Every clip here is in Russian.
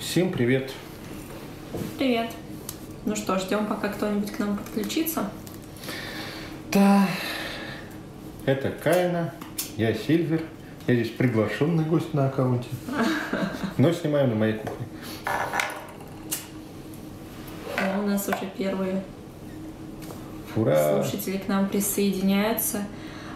Всем привет. Привет. Ну что, ждем, пока кто-нибудь к нам подключится. Да. Это Кайна, я Сильвер. Я здесь приглашенный гость на аккаунте. Но снимаем на моей кухне. Ну, у нас уже первые Ура! слушатели к нам присоединяются.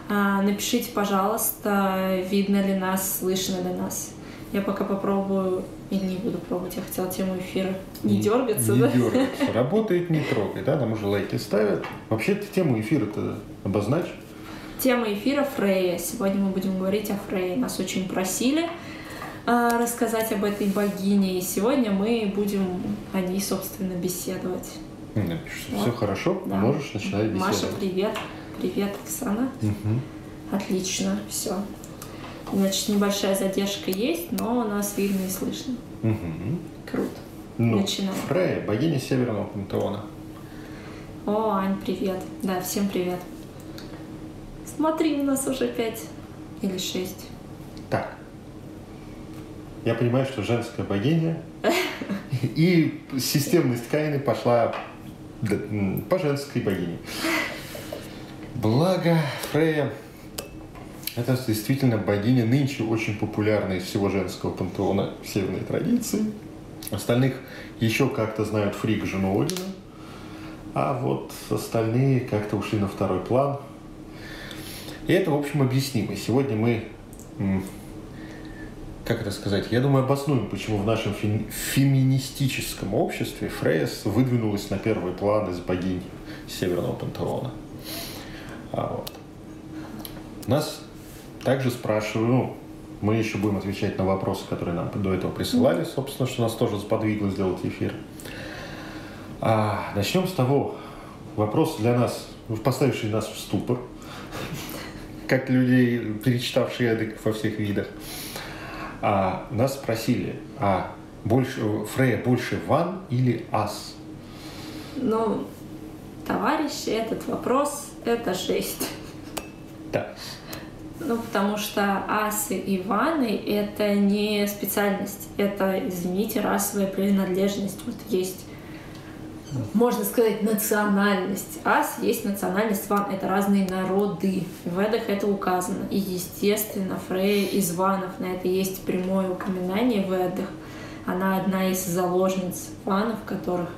А, напишите, пожалуйста, видно ли нас, слышно ли нас. Я пока попробую, или не буду пробовать, я хотела тему эфира. Не дергаться, не да? дергаться. Работает, не трогай, да? Нам уже лайки ставят. Вообще, ты тему эфира-то обозначь. Тема эфира Фрея. Сегодня мы будем говорить о Фрейе. Нас очень просили а, рассказать об этой богине, и сегодня мы будем о ней, собственно, беседовать. Ну, Напишешь, Вот. все хорошо, Да. можешь начинать беседовать. Маша, привет. Привет, Оксана. Мгм. Отлично, все. Значит, небольшая задержка есть, но нас видно и слышно. Мгм. Круто. Ну, Начинаем. Фрея, богиня Северного пантеона. О, Ань, привет. Да, всем привет. Смотри, у нас уже пять или шесть. Так. Я понимаю, что женская богиня и системность Каины пошла по женской богине. Благо, Фрея это действительно богиня нынче очень популярная из всего женского пантеона северной традиции. Остальных еще как-то знают Фрик, жену Одина. А вот остальные как-то ушли на второй план. И это, в общем, объяснимо. Сегодня мы, как это сказать, я думаю, обоснуем, почему в нашем фем- феминистическом обществе Фрейс выдвинулась на первый план из богинь Северного пантеона. А вот. Нас также спрашивают, ну, мы еще будем отвечать на вопросы, которые нам до этого присылали, собственно, что нас тоже сподвигло сделать эфир. А, начнем с того, вопрос для нас, поставивший нас в ступор, как людей, перечитавшие эдак во всех видах. А, нас спросили, а больше, Фрея больше ван или ас? Ну, товарищи, этот вопрос — это жесть. Да. Ну, потому что асы и ваны — это не специальность, это, извините, расовая принадлежность. Вот есть, можно сказать, национальность. Ас есть национальность, ван — это разные народы. В Ведах это указано. И, естественно, Фрея из ванов, на это есть прямое упоминание в Ведах. Она одна из заложниц ванов, которых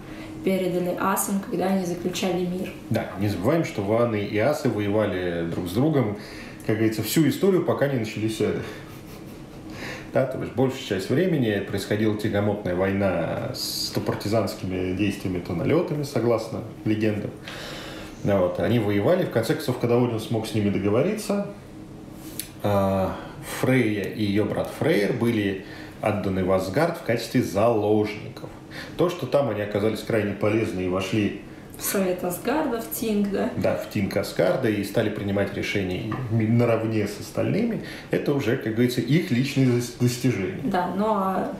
передали асам, когда они заключали мир. Да, не забываем, что ваны и асы воевали друг с другом, как говорится, всю историю, пока не начались эды. Да, то есть большую часть времени происходила тягомотная война с то партизанскими действиями, то налетами, согласно легендам. Да, вот, они воевали, в конце концов, когда Один смог с ними договориться, а, Фрейя и ее брат Фрейер были отданы в Асгард в качестве заложников. То, что там они оказались крайне полезны и вошли Совет Асгарда в Тинг, да? да, в Тим Каскарда и стали принимать решения наравне с остальными, это уже, как говорится, их личные дос- достижения. Да, но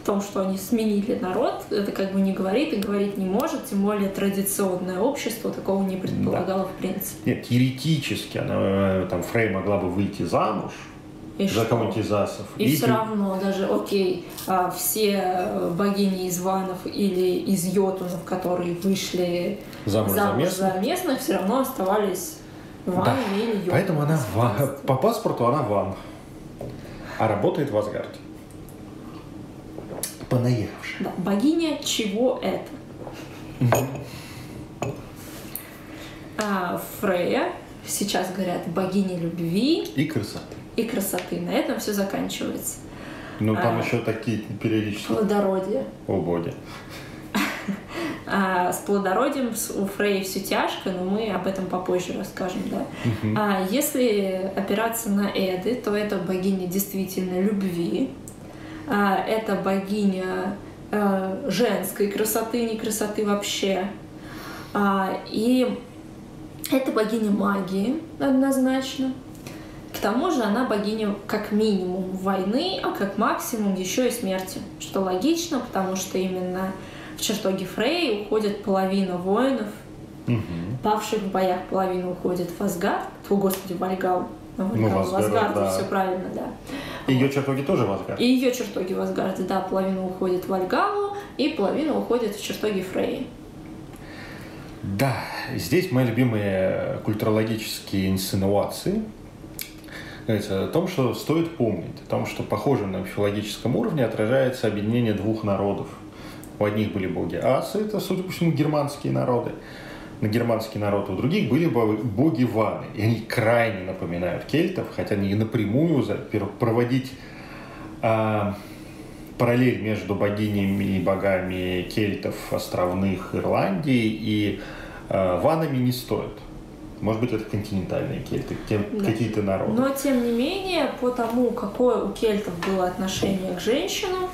в том, что они сменили народ, это как бы не говорит и говорить не может, тем более традиционное общество такого не предполагало в принципе. Нет, теоретически она, э, там, Фрей могла бы выйти замуж И за из асов. И все равно даже, окей, а, все э, богини из ванов или из йотунов, которые вышли Замуж за замуж местных. за местных, все равно оставались Да, ванами или йотунами. Поэтому она ва- по паспорту она ван, а работает в Асгарде. Понаехавшая. Да, богиня чего это? А, Фрея, сейчас говорят, богиня любви И красоты. И красоты. На этом все заканчивается. Ну, там А. еще такие периодически... Плодородие. О, боги. А с плодородием у Фреи все тяжко, но мы об этом попозже расскажем, да. А если опираться на Эды, то это богиня действительно любви, А, это богиня э, женской красоты, не красоты вообще. А, И это богиня магии однозначно. К тому же она богиня как минимум войны, а как максимум еще и смерти. Что логично, потому что именно в чертоге Фрей уходит половина воинов, Мгм. павших в боях половина уходит в Асгард, о, господи, в Вальгалу, Ну, в Асгард, Асгарде, да. все правильно, да. Ее чертоги тоже в Асгард. И ее чертоги в Асгарде, да, половина уходит в Вальгалу, и половина уходит в чертоги Фрей. Да, здесь мои любимые культурологические инсинуации. Говорится о том, что стоит помнить, о том, что похоже на мифологическом уровне отражается объединение двух народов. У одних были боги асы, это, судя по всему, германские народы. На германский народ у других были бо- боги ваны. И они крайне напоминают кельтов, хотя не напрямую проводить а, параллель между богинями и богами кельтов островных Ирландии и э, ванами не стоит. Может быть, это континентальные кельты, Да. какие-то народы. Но, тем не менее, по тому, какое у кельтов было отношение к женщинам,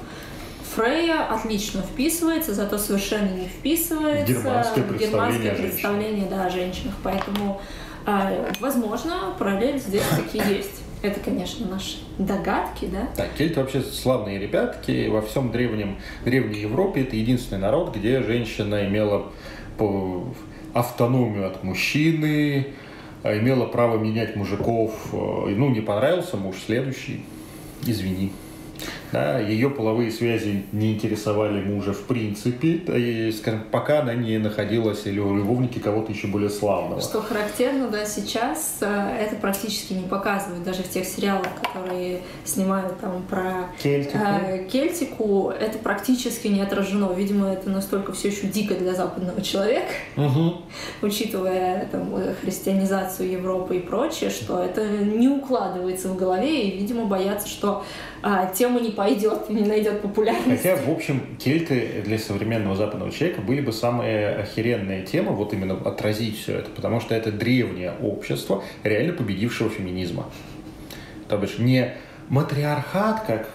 Фрея отлично вписывается, зато совершенно не вписывается Германское представление германское представление да, о женщинах. Поэтому, э, возможно, параллель здесь таки есть. Это, конечно, наши догадки, да? Да, кельты вообще славные ребятки. Во всем древнем, древней Европе это единственный народ, где женщина имела по- автономию от мужчины, а, имела право менять мужиков. э, Ну, не понравился муж, следующий, извини. Да, ее половые связи не интересовали мужа в принципе, и, скажем, пока она не находилась или у любовники кого-то еще более славного. Что характерно, да, сейчас э, это практически не показывают, даже в тех сериалах, которые снимают там про Кельтику. э, Кельтику, это практически не отражено. Видимо, это настолько все еще дико для западного человека, Мгм. учитывая там, христианизацию Европы и прочее, что это не укладывается в голове, и, видимо, боятся, что а, тема не пойдет не найдет популярность. Хотя, в общем, кельты для современного западного человека были бы самые охеренные темы, вот именно отразить все это, потому что это древнее общество, реально победившего феминизма. То бишь не матриархат, как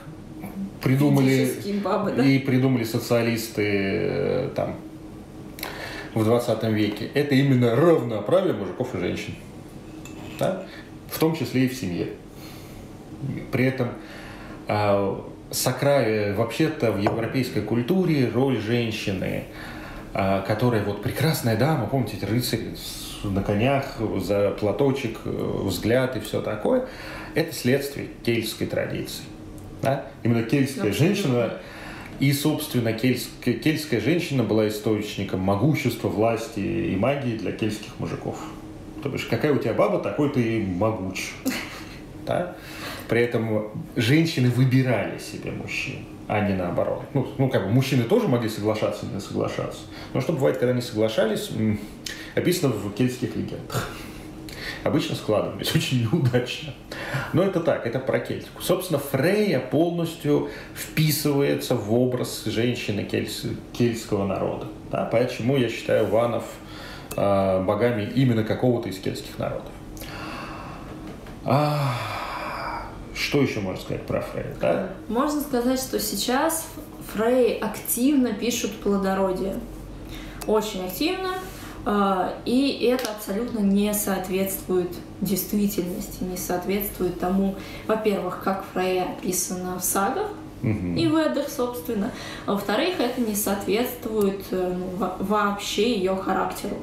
придумали бабы, да? и придумали социалисты э, там в 20 веке. Это именно равноправие мужиков и женщин. Да? В том числе и в семье. При этом сакра... вообще-то в европейской культуре роль женщины, а, которая вот прекрасная дама, помните, с- на конях, за платочек, э, взгляд и все такое, это следствие кельтской традиции. Да? Именно кельтская Абсолютно. женщина и, собственно, кельтская, кельтская женщина была источником могущества, власти и магии для кельтских мужиков. То бишь, какая у тебя баба, такой ты могуч. Да? При этом женщины выбирали себе мужчин, а не наоборот. Ну, ну, как бы мужчины тоже могли соглашаться или не соглашаться. Но что бывает, когда они соглашались, описано в кельтских легендах. Обычно складывались очень неудачно. Но это так, это про кельтику. Собственно, Фрейя полностью вписывается в образ женщины кельс- кельтского народа. Да? Почему я считаю ванов э, богами именно какого-то из кельтских народов. А, что еще можно сказать про Фрейя? Да? Можно сказать, что сейчас Фрей активно пишут плодородие. Очень активно. а, И это абсолютно не соответствует действительности, не соответствует тому, во-первых, как Фрейя описана в сагах Мгм. и в Эддах, собственно. А во-вторых, это не соответствует э, ну, во- вообще ее характеру.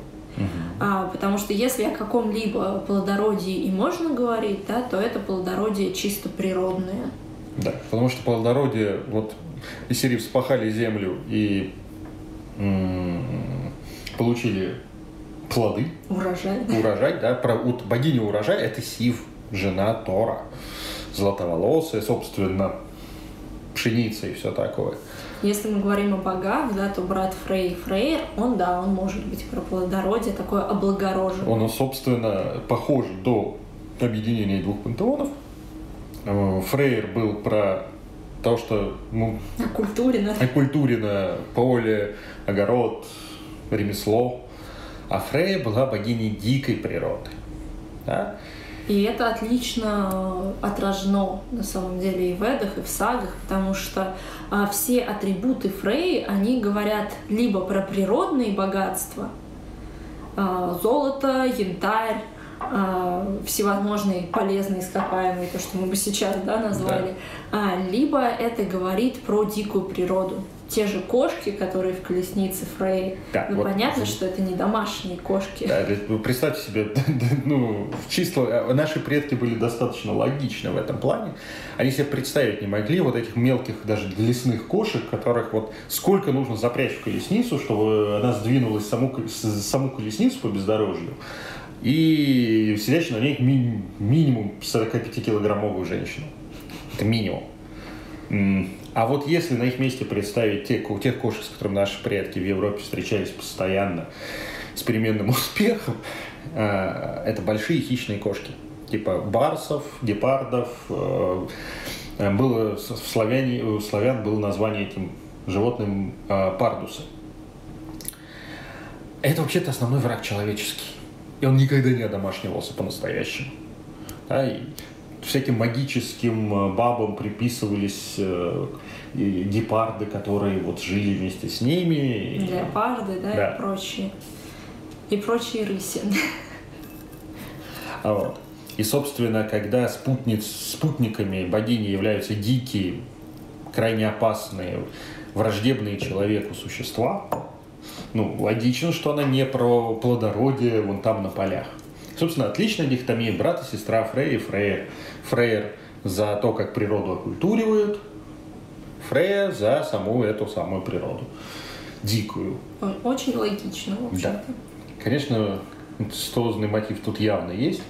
А, потому что если о каком-либо плодородии и можно говорить, да, то это плодородие чисто природное. Да, потому что плодородие, вот из серии вспахали землю и получили плоды, Урожай. урожай, да, про, вот богиня урожая это Сив, жена Тора, златоволосая, собственно, пшеница и все такое. Если мы говорим о богах, да, то брат Фрей Фрейр, он, да, он может быть про плодородие, такое облагороженное. Он, собственно, похож до объединения двух пантеонов. Э, Фрейер был про то, что ну, Оккультурено. оккультурено поле, огород, ремесло. А Фрея была богиней дикой природы. Да? И это отлично отражено на самом деле и в Эдах, и в сагах, потому что а, все атрибуты Фрей, они говорят либо про природные богатства, а, золото, янтарь, а, всевозможные полезные ископаемые, то, что мы бы сейчас да, назвали, а, либо это говорит про дикую природу. Те же кошки, которые в колеснице Фрей. Да, ну, вот. понятно, что это не домашние кошки. Да, вы представьте себе, ну, чисто э, наши предки были достаточно логичны в этом плане. Они себе представить не могли вот этих мелких даже лесных кошек, которых вот сколько нужно запрячь в колесницу, чтобы она сдвинулась саму, саму колесницу по бездорожью. И сидящую на ней ми- минимум 45-килограммовую женщину. Это минимум. А вот если на их месте представить те, тех кошек, с которыми наши предки в Европе встречались постоянно, с переменным успехом, э, это большие хищные кошки. Типа барсов, гепардов. Э, э, было в славяне, у славян было название этим животным пардусы. Это вообще-то основной враг человеческий. И он никогда не одомашнивался по-настоящему. Да, и всяким магическим бабам приписывались и гепарды, которые вот жили вместе с ними. Леопарды, да, да. и прочие. И прочие рыси. А вот. И, собственно, когда спутниц, спутниками богини являются дикие, крайне опасные, враждебные человеку существа, ну, логично, что она не про плодородие вон там на полях. Собственно, отличная дихотомия брат и сестра Фрей и Фрейер. Фрейер за то, как природу окультуривают, Фрея за саму эту самую природу. Дикую. Очень логично, в общем-то. Да. Конечно, инцестозный мотив тут явно есть.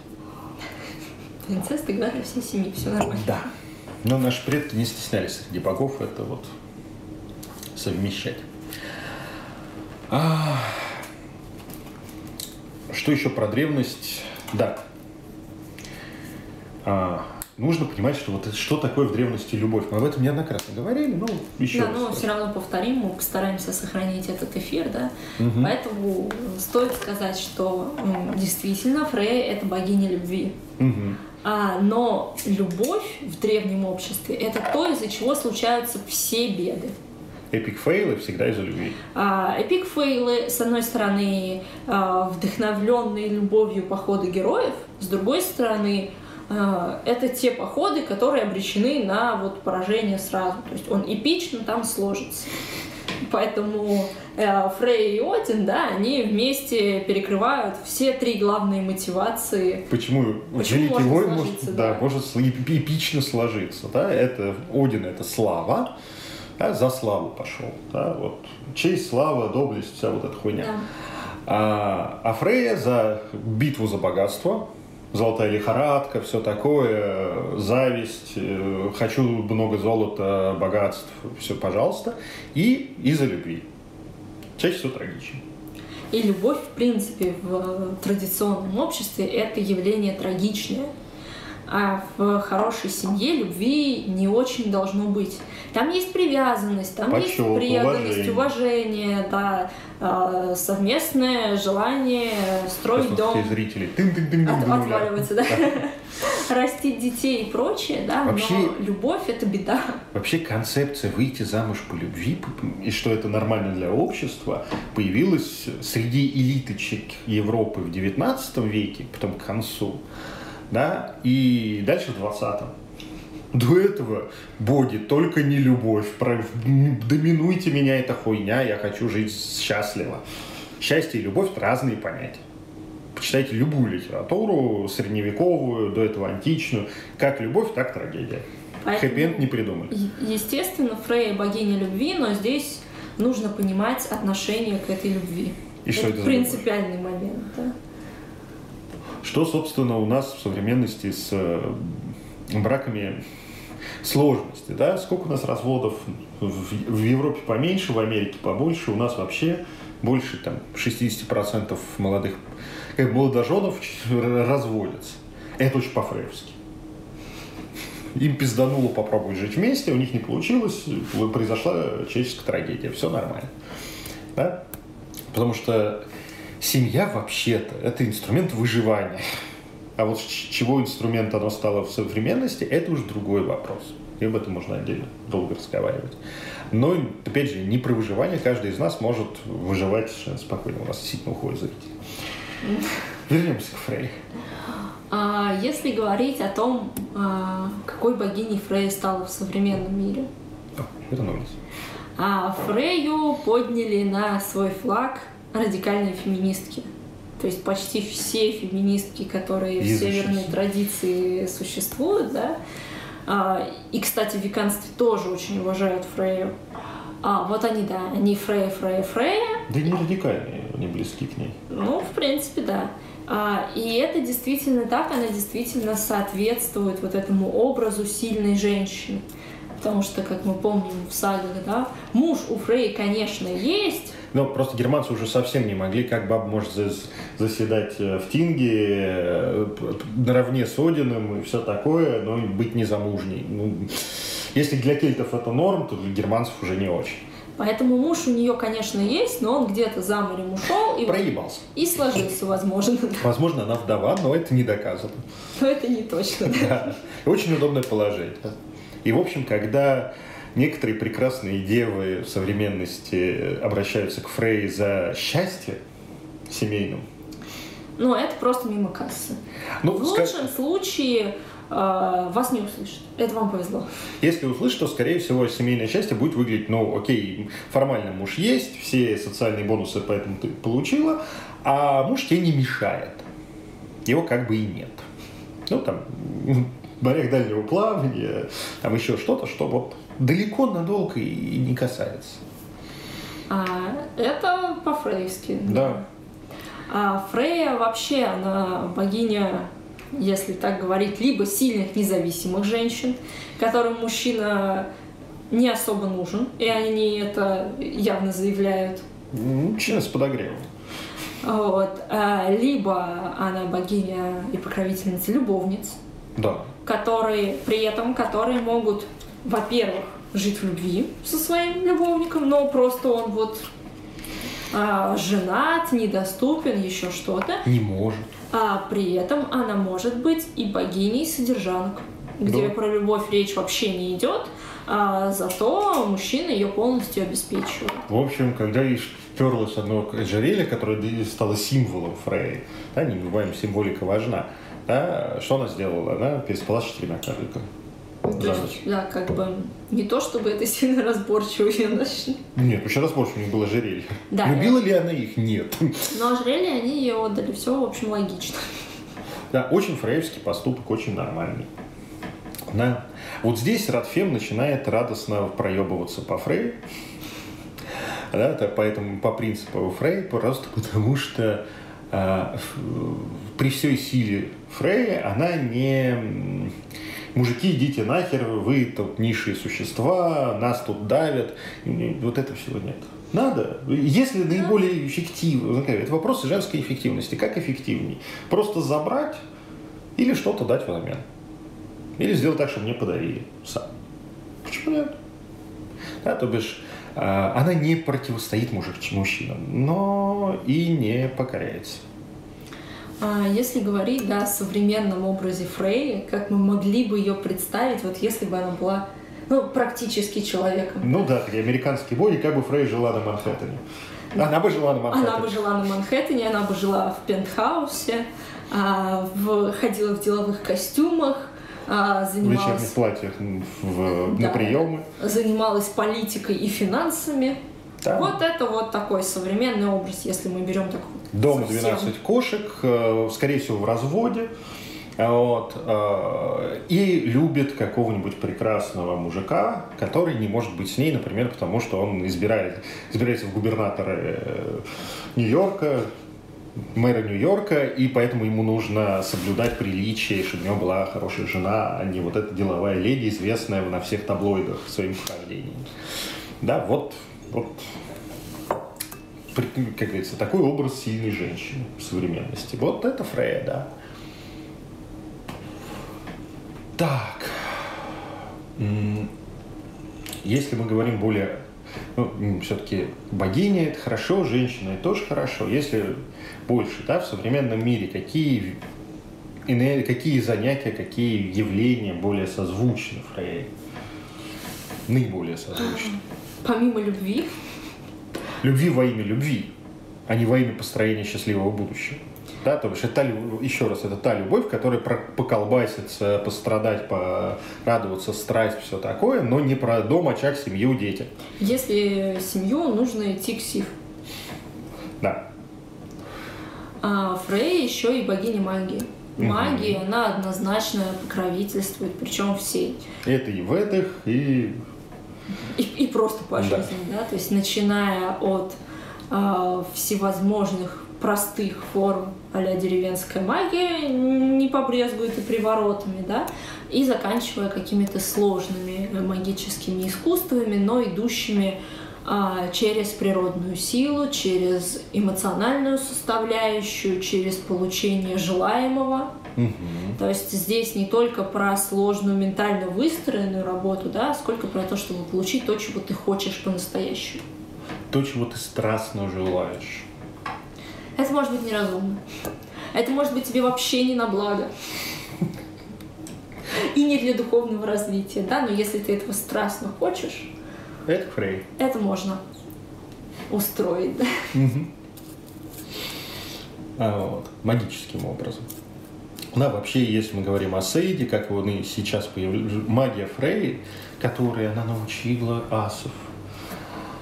Инцест игра для всей семьи, все нормально. Да. Но наши предки не стеснялись среди богов это вот совмещать. А... Что еще про древность? Да. А, нужно понимать, что вот что такое в древности любовь. Мы об этом неоднократно говорили, но еще Да, раз. но все равно повторим, мы постараемся сохранить этот эфир, да. Угу. Поэтому стоит сказать, что действительно Фрея — это богиня любви. Угу. А, но любовь в древнем обществе — это то, из-за чего случаются все беды. Эпик фейлы всегда из-за любви. А, эпик фейлы, с одной стороны, а, вдохновленные любовью по ходу героев, с другой стороны, а, это те походы, которые обречены на вот поражение сразу. То есть он эпично там сложится. Поэтому э, Фрей и Один, да, они вместе перекрывают все три главные мотивации. Почему, Почему Великий Вой может, да, да. может эпично сложиться. Да? Это Один это слава, да, за славу пошел. Да? Вот. Честь, слава, доблесть, вся вот эта хуйня. Да. А, а Фрея за битву за богатство, золотая лихорадка, все такое, зависть, э, хочу много золота, богатств, все, пожалуйста, и из-за любви. Чаще всего трагично. И любовь, в принципе, в традиционном обществе это явление трагичное. А в хорошей семье любви не очень должно быть. Там есть привязанность, там Почет, есть преданность, уважение, уважение да, а, совместное желание строить дом. Все зрители тын -тын -тын -тын От, отваливаться, да. Растить детей и прочее, да, вообще, но любовь — это беда. Вообще концепция выйти замуж по любви, и что это нормально для общества, появилась среди элиточек Европы в 19 веке, потом к концу, да, и дальше в 20-м. До этого, боги, только не любовь. Доминуйте меня, эта хуйня, я хочу жить счастливо. Счастье и любовь – это разные понятия. Почитайте любую литературу, средневековую, до этого античную. Как любовь, так трагедия. Хэппи не придумали. Естественно, Фрейя богиня любви, но здесь нужно понимать отношение к этой любви. И это что это принципиальный момент, да. Что, собственно, у нас в современности с э, браками сложности, да, сколько у нас разводов в Европе поменьше, в Америке побольше, у нас вообще больше там 60% молодых как молодоженов разводятся. Это очень по-фрейвски. Им пиздануло попробовать жить вместе, у них не получилось, произошла человеческая трагедия, все нормально. Да? Потому что семья вообще-то это инструмент выживания. А вот чего инструмент оно стало в современности, это уже другой вопрос. И об этом можно отдельно долго разговаривать. Но, опять же, не про выживание. Каждый из нас может выживать спокойно. У нас действительно уходит зритель. Вернемся к Фрей. А, если говорить о том, а, какой богиней Фрей стала в современном мире. Вернулись. А Фрейю подняли на свой флаг радикальные феминистки. То есть почти все феминистки, которые в северной традиции существуют, да. А, и, кстати, в веканстве тоже очень уважают Фрейю. А, вот они, да, они Фрея, Фрея, Фрея. Да не радикальные, они близки к ней. Ну, в принципе, да. А, и это действительно так, она действительно соответствует вот этому образу сильной женщины. Потому что, как мы помним в сагах, да, муж у Фрей, конечно, есть. Но просто германцы уже совсем не могли, как баба может заседать э, в Тинге э, наравне с Одином и все такое, но быть незамужней. Ну, если для кельтов это норм, то для германцев уже не очень. Поэтому муж у нее, конечно, есть, но он где-то за морем ушел и проебался. И сложился, возможно. Возможно, она вдова, но это не доказано. Но это не точно. Да. Очень удобное положение. И, в общем, когда некоторые прекрасные девы в современности обращаются к Фрей за счастье семейным, ну, это просто мимо кассы. Ну, в лучшем скаж... случае э, вас не услышат. Это вам повезло. Если услышат, то, скорее всего, семейное счастье будет выглядеть, ну, окей, формально муж есть, все социальные бонусы поэтому ты получила, а муж тебе не мешает. Его как бы и нет. Ну, там, морях дальнего плавания, там еще что-то, что вот далеко надолго и не касается. А, это по-фрейски. Да. А Фрея вообще, она богиня, если так говорить, либо сильных независимых женщин, которым мужчина не особо нужен, и они это явно заявляют. Мужчина с подогревом. Вот. А, либо она богиня и покровительница любовниц. Да которые при этом, которые могут, во-первых, жить в любви со своим любовником, но просто он вот а, женат, недоступен, еще что-то. Не может. А при этом она может быть и богиней содержанок, где да. про любовь речь вообще не идет, а зато мужчина ее полностью обеспечивает. В общем, когда ей вперлось одно ожерелье, которое стало символом Фрей, да, не бываем, символика важна, да, что она сделала? Она переспала с четырьмя карликами. За ночь. Да, как бы не то, чтобы это сильно разборчиво ее нашли. Нет, очень разборчиво, у них было ожерелье. Да, Любила ли она их? Нет. Но ожерелье они ей отдали, все, в общем, логично. Да, очень фрейевский поступок, очень нормальный. Да. Вот здесь Радфем начинает радостно проебываться по Фрей. Да, это поэтому по принципу Фрей, просто потому что э, при всей силе Фрея, она не мужики, идите нахер, вы тут низшие существа, нас тут давят. Вот этого всего нет. Надо. Если наиболее эффективно, ну, это вопросы женской эффективности. Как эффективней? Просто забрать или что-то дать взамен. Или сделать так, чтобы мне подарили сам. Почему нет? Да, то бишь, а, она не противостоит мужик мужчинам, но и не покоряется. А если говорить да, о современном образе Фрей, как мы могли бы ее представить, вот если бы она была ну, практически человеком. Ну да, такие американские боги, как бы Фрей жила на Манхэттене. Она бы жила на Манхэттене. Она бы жила на Манхэттене, она бы жила в пентхаусе, а, в, ходила в деловых костюмах, а, занималась... В вечерних платьях в, да, на приемы. Занималась политикой и финансами. Да. Вот это вот такой современный образ, если мы берем такой Дома 12 кошек, э, скорее всего, в разводе. Вот, э, и любит какого-нибудь прекрасного мужика, который не может быть с ней, например, потому что он избирает, избирается в губернаторы э, Нью-Йорка, мэра Нью-Йорка, и поэтому ему нужно соблюдать приличие, чтобы у него была хорошая жена, а не вот эта деловая леди, известная на всех таблоидах своим вхождением. Да, вот, вот как говорится, такой образ сильной женщины в современности. Вот это Фрея, да. Так. Если мы говорим более... Ну, все-таки богиня – это хорошо, женщина – это тоже хорошо. Если больше, да, в современном мире, какие, какие занятия, какие явления более созвучны Фрейе? Наиболее созвучны. Помимо любви, любви во имя любви, а не во имя построения счастливого будущего. Да, то есть это, еще раз, это та любовь, которая про поколбаситься, пострадать, порадоваться, страсть, все такое, но не про дом, очаг, семью, дети. Если семью, нужно идти к Сив. Да. А Фрей еще и богиня магии. Магия, угу. она однозначно покровительствует, причем всей. Это и в этих, и... И, и просто по жизни, да. да, то есть начиная от э, всевозможных простых форм а деревенская магия не побрезгует и приворотами, да, и заканчивая какими-то сложными магическими искусствами, но идущими а, через природную силу, через эмоциональную составляющую, через получение желаемого. Угу. То есть здесь не только про сложную ментально выстроенную работу, да, сколько про то, чтобы получить то, чего ты хочешь по-настоящему. То, чего ты страстно желаешь. Это может быть неразумно. Это может быть тебе вообще не на благо. И не для духовного развития, да, но если ты этого страстно хочешь, это фрей. Это можно устроить, да. А, вот, магическим образом. Да, вообще, если мы говорим о Сейде, как он и сейчас появляется, магия Фрей, которой она научила асов.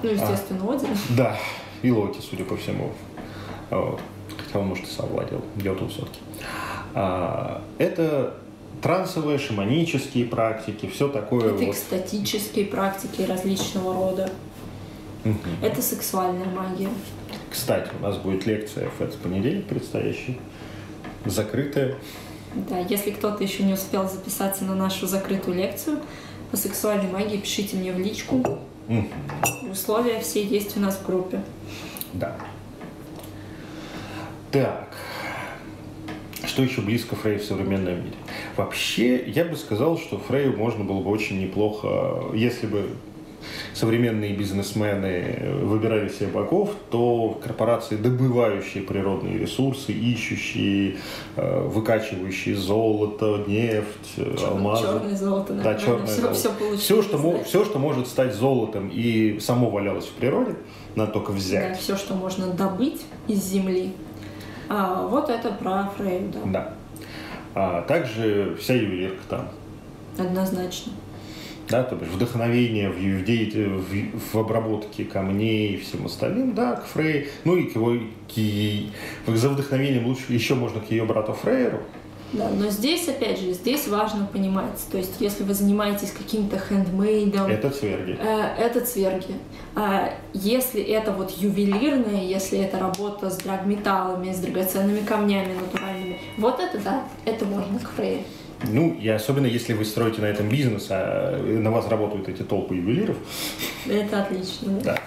Ну, естественно, а, Один. Да, и Локи, судя по всему. Вот. Хотя он, может, и сам владел, Геоту все-таки. А, это трансовые, шаманические практики, все такое. Это вот. экстатические практики различного рода. Угу. Это сексуальная магия. Кстати, у нас будет лекция в этот понедельник предстоящий. Закрытая. Да, если кто-то еще не успел записаться на нашу закрытую лекцию по сексуальной магии, пишите мне в личку. Угу. Условия все есть у нас в группе. Да. Так. Что еще близко Фрей в современном мире? Вообще, я бы сказал, что Фрейю можно было бы очень неплохо, если бы современные бизнесмены выбирали себе богов, то корпорации, добывающие природные ресурсы, ищущие, э, выкачивающие золото, нефть, Чер, алмазы. Черное золото, да, черное все, золото. Все, все, что, все, что может стать золотом и само валялось в природе, надо только взять. Да, все, что можно добыть из земли, а, вот это про Фрейд, да. Да. А также вся ювелирка там. Однозначно. Да, то есть вдохновение в, в, в, в обработке камней и всем остальным, да, к Фрей, ну и к его, к, за вдохновением лучше еще можно к ее брату Фрейеру, да, но здесь, опять же, здесь важно понимать, то есть, если вы занимаетесь каким-то хендмейдом... Это цверги. Э, это цверги. А если это вот ювелирное, если это работа с драгметаллами, с драгоценными камнями натуральными, вот это да, это можно к фрейе. Ну, и особенно если вы строите на этом бизнес, а на вас работают эти толпы ювелиров. Это отлично. Да.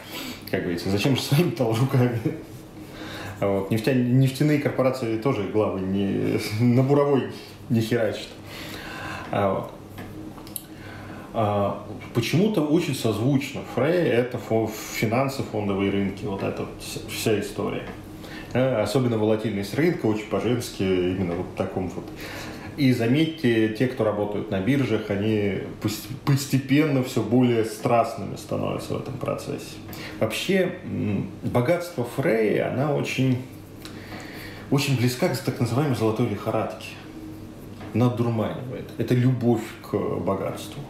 Как говорится, зачем же своими руками? А вот. Нефтя... Нефтяные корпорации тоже главы не... на буровой не херачат. А вот. А, почему-то очень созвучно. Фрей – это финансы, фондовые рынки, вот эта вся история. А, особенно волатильность рынка, очень по-женски, именно вот в таком вот и заметьте, те, кто работают на биржах, они постепенно все более страстными становятся в этом процессе. Вообще, богатство Фрея, она очень, очень близка к так называемой золотой лихорадке. Надурманивает. Это любовь к богатству.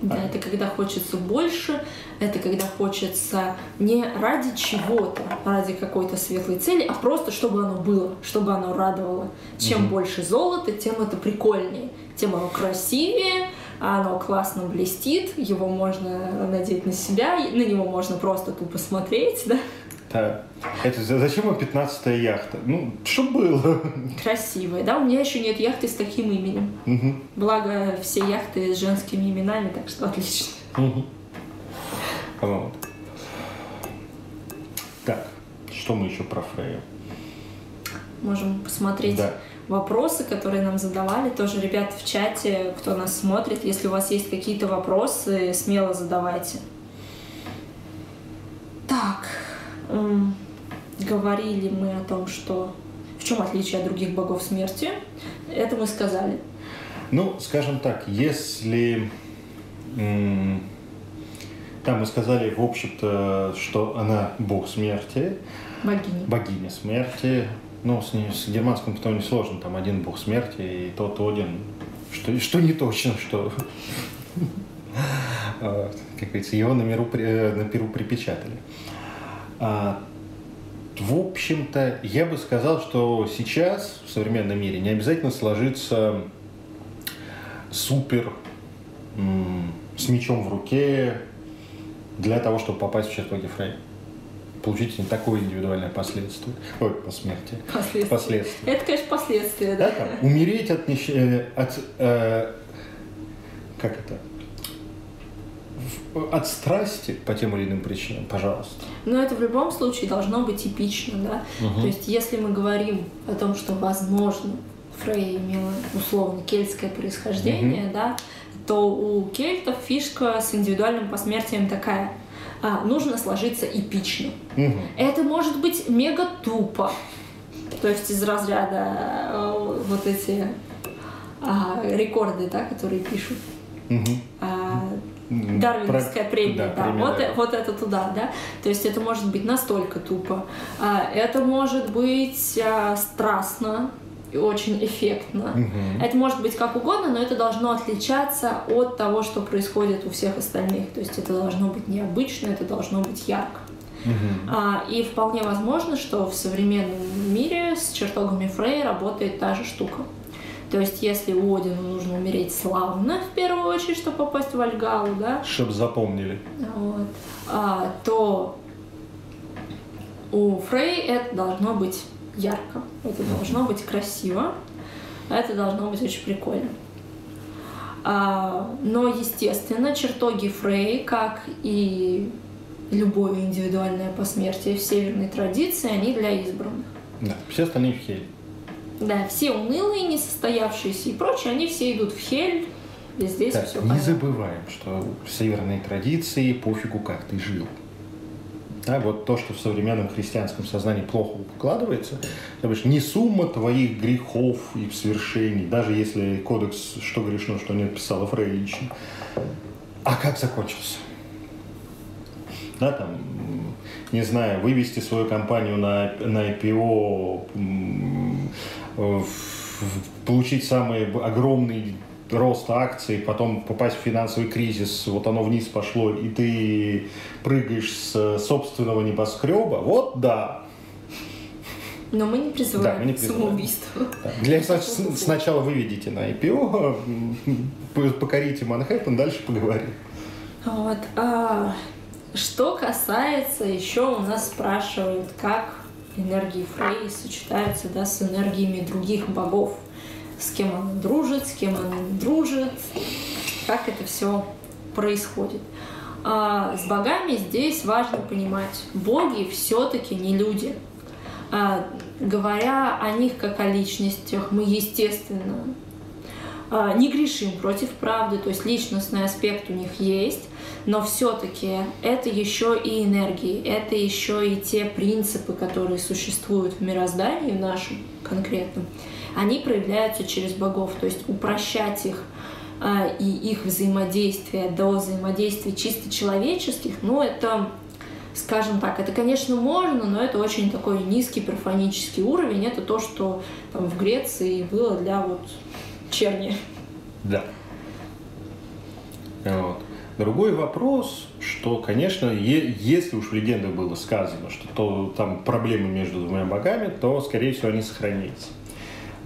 Да, а. это когда хочется больше, это когда хочется не ради чего-то, ради какой-то светлой цели, а просто чтобы оно было, чтобы оно радовало. Чем угу. больше золота, тем это прикольнее, тем оно красивее, оно классно блестит, его можно надеть на себя, на него можно просто тупо смотреть, да. Да. Это зачем вам 15 яхта? Ну, что было? Красивая, да? У меня еще нет яхты с таким именем. Угу. Благо, все яхты с женскими именами, так что отлично. Угу. Вот. Так, что мы еще про Фрею? Можем посмотреть да. вопросы, которые нам задавали. Тоже, ребят, в чате, кто нас смотрит, если у вас есть какие-то вопросы, смело задавайте. Так, говорили мы о том, что в чем отличие от других богов смерти. Это мы сказали. Ну, скажем так, если там мы сказали, в общем-то, что она бог смерти, богиня, богиня смерти, Ну, с, не- с германским пантеоном сложно, там один бог смерти, и тот Один, что, что не точно, что, а, как говорится, его на, миру, э, на перу припечатали. А, в общем-то, я бы сказал, что сейчас в современном мире не обязательно сложиться супер с мечом в руке для того, чтобы попасть в чертоги Фрей. Получить не такое индивидуальное последствие. Ой, посмертие. Последствия. Последствия. Это, конечно, последствия, Да, да? там, умереть от, нещ- э, от э, как это? От страсти по тем или иным причинам, пожалуйста. Но это в любом случае должно быть эпично, да? Мгм. То есть, если мы говорим о том, что, возможно, Фрей имела условно кельтское происхождение, да, то у кельтов фишка с индивидуальным посмертием такая. А, нужно сложиться эпично. Мгм. Это может быть мега тупо. То есть из разряда э, вот эти а, рекорды, да, которые пишут. Мгм. Дарвиновская про- премия, да, премия вот, Дарвина. э- вот это туда, да. То есть это может быть настолько тупо. А, это может быть а, страстно и очень эффектно. Мгм. Это может быть как угодно, но это должно отличаться от того, что происходит у всех остальных. То есть это должно быть необычно, это должно быть ярко. А, и вполне возможно, что в современном мире с чертогами Фрей работает та же штука. То есть, если Одину нужно умереть славно, в первую очередь, чтобы попасть в Альгалу, да, Чтоб запомнили. вот, а, то у Фрей это должно быть ярко, это должно быть красиво, это должно быть очень прикольно. А, но, естественно, чертоги Фрей, как и любое индивидуальное посмертие в северной традиции, они для избранных. Да. Все остальные в хель. Да, все унылые, несостоявшиеся и прочее, они все идут в Хель, и здесь Так, все не забываем, что в северной традиции пофигу, как ты жил. Да, вот то, что в современном христианском сознании плохо укладывается, то бишь не сумма твоих грехов и свершений, даже если кодекс «Что грешно, что нет» писала Фрей лично, а как закончился. Да, там, не знаю, вывести свою компанию на, на IPO, получить самый огромный рост акций, потом попасть в финансовый кризис, вот оно вниз пошло, и ты прыгаешь с собственного небоскреба, вот да. Но мы не призываем Да, мы не призываем. самоубийству. Да. Для сначала выведите на IPO, покорите Манхэттен, дальше поговорим. Вот. а, что касается, еще у нас спрашивают, как энергии Фрей сочетаются да, с энергиями других богов. С кем она дружит, с кем она не дружит, как это все происходит. А, с богами здесь важно понимать, боги все-таки не люди. А, говоря о них как о личностях, мы, естественно, а, не грешим против правды, то есть личностный аспект у них есть, но все-таки это еще и энергии, это еще и те принципы, которые существуют в мироздании в нашем конкретном, они проявляются через богов, то есть упрощать их а, и их взаимодействие до взаимодействия чисто человеческих, ну это скажем так, это, конечно, можно, но это очень такой низкий перфонический уровень. Это то, что там в Греции было для вот черни. Да. Вот. Другой вопрос, что, конечно, если уж в легендах было сказано, что то, там проблемы между двумя богами, то, скорее всего, они сохранятся.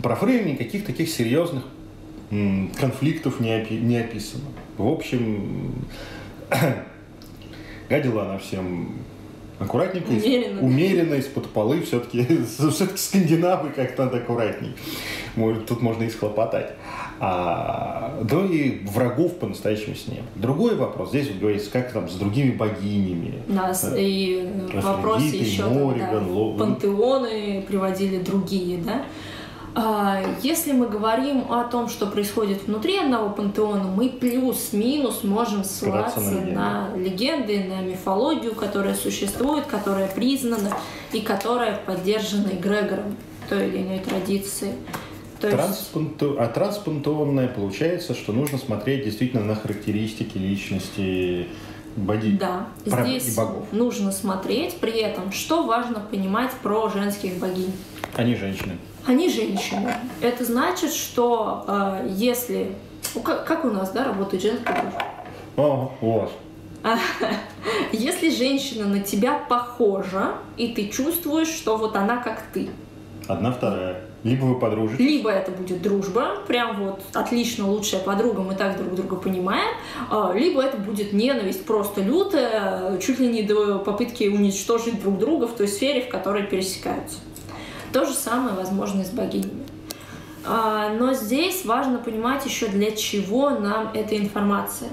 Про Фрея никаких таких серьезных конфликтов не, опи- не описано. В общем, гадила она всем аккуратненько, Умеренно. умеренно из-под полы, все-таки все-таки скандинавы как-то надо аккуратней. Может, тут можно и схлопотать. А, да и врагов по-настоящему с ним. Другой вопрос, здесь вот говорится, как там с другими богинями. Нас Да. и и еще там, да, Мориган, Ло- пантеоны приводили другие, да. А, Если мы говорим о том, что происходит внутри одного пантеона, мы плюс-минус можем Ссылаться ссылаться на на легенды, на мифологию, которая существует, которая признана и которая поддержана эгрегором той или иной традиции. То есть Транспанто- А транспантеонное получается, что нужно смотреть действительно на характеристики личности богинь. Да, Прав- здесь богов. нужно смотреть. При этом, что важно понимать про женских богинь? Они женщины. Они женщины. Это значит, что э, если... как, как у нас, да, работает женская дружба? О, у вас. Если женщина на тебя похожа, и ты чувствуешь, что вот она как ты, Одна, вторая. Либо вы подружитесь. либо это будет дружба, прям вот отлично лучшая подруга, мы так друг друга понимаем, а, либо это будет ненависть просто лютая, чуть ли не до попытки уничтожить друг друга в той сфере, в которой пересекаются. То же самое возможно и с богинями. А, Но здесь важно понимать еще, для чего нам эта информация.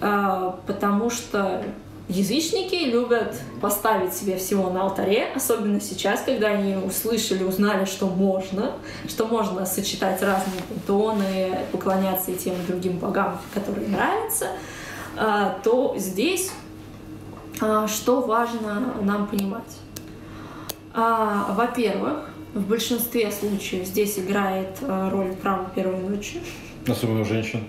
А, Потому что язычники любят поставить себе всего на алтаре, особенно сейчас, когда они услышали, узнали, что можно, что можно сочетать разные пантеоны, поклоняться и тем и другим богам, которые нравятся, а, то здесь а, что важно нам понимать? А, Во-первых, в большинстве случаев здесь играет роль право первой ночи. Особенно у женщин.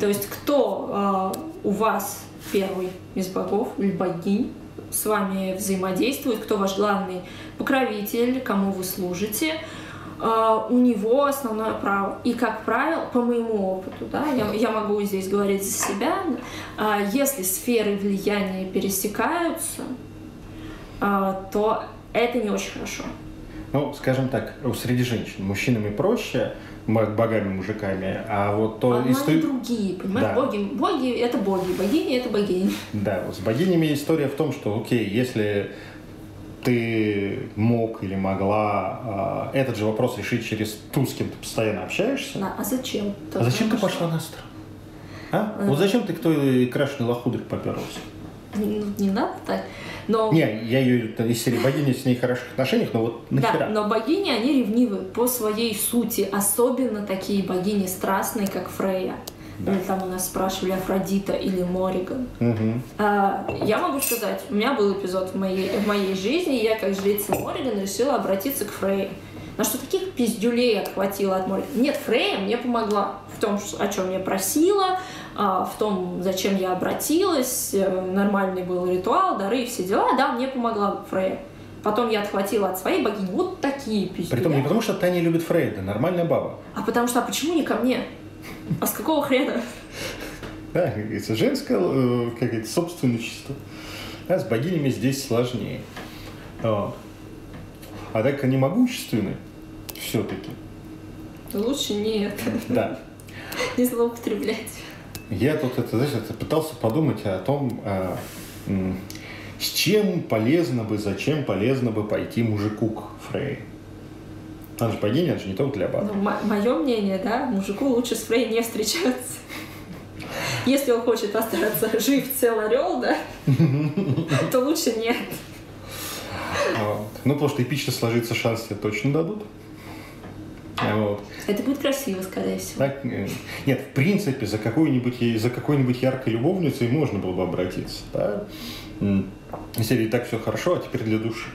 То есть кто у вас первый из богов или богинь с вами взаимодействует, кто ваш главный покровитель, кому вы служите, э, у него основное право. И, как правило, по моему опыту, да, я, я могу здесь говорить за себя, э, если сферы влияния пересекаются, э, то это не очень хорошо. Ну, скажем так, среди женщин мужчинами проще, м- богами, мужиками, а вот то... А, но исто- они другие, понимаешь? Да. Боги, боги — это боги, богини — это богини. Да, вот с богинями история в том, что, окей, если ты мог или могла э, этот же вопрос решить через ту, с кем ты постоянно общаешься, Да, а зачем? а зачем ты пошла на сторону? А? Вот зачем ты к той крашеной лохудрик поперлась? Ну, не надо так. Но, Не, я ее из серии богини с ней в хороших отношениях, но вот нахера? да, но богини, они ревнивы по своей сути. Особенно такие богини страстные, как Фрейя. Да. Или там у нас спрашивали Афродита или Мориган. Мгм. А, я могу сказать, у меня был эпизод в моей, в моей жизни, и я как жрица Мориган решила обратиться к Фрейе. На что таких пиздюлей отхватила от Мориган. Нет, Фрейя мне помогла в том, о чем я просила, а, в том, зачем я обратилась, э, нормальный был ритуал, дары и все дела. Да, мне помогла Фрейя. Потом я отхватила от своей богини вот такие пиздюли. Притом не потому, что Таня любит Фрейда, нормальная баба. А потому что, а почему не ко мне? А с какого хрена? Да, как говорится, женское, э, как говорится, собственничество. Да, с богинями здесь сложнее. Вот. А так они могущественны, все-таки, Лучше нет, да. не злоупотреблять. Я тут это, знаешь, это пытался подумать о том, а, м, с чем полезно бы, зачем полезно бы пойти мужику к Фрей. Она же богиня, она же не только для баб. Ну, мое мнение, да, мужику лучше с Фрей не встречаться. Если он хочет остаться жив, цел орел, да, то лучше нет. Вот. Ну, потому что эпично сложиться шанс тебе точно дадут. Вот. Это будет красиво, скорее всего. Так, э, нет, в принципе, за какой-нибудь за какой-нибудь яркой любовницей можно было бы обратиться. Да? М. Если и так все хорошо, а теперь для души.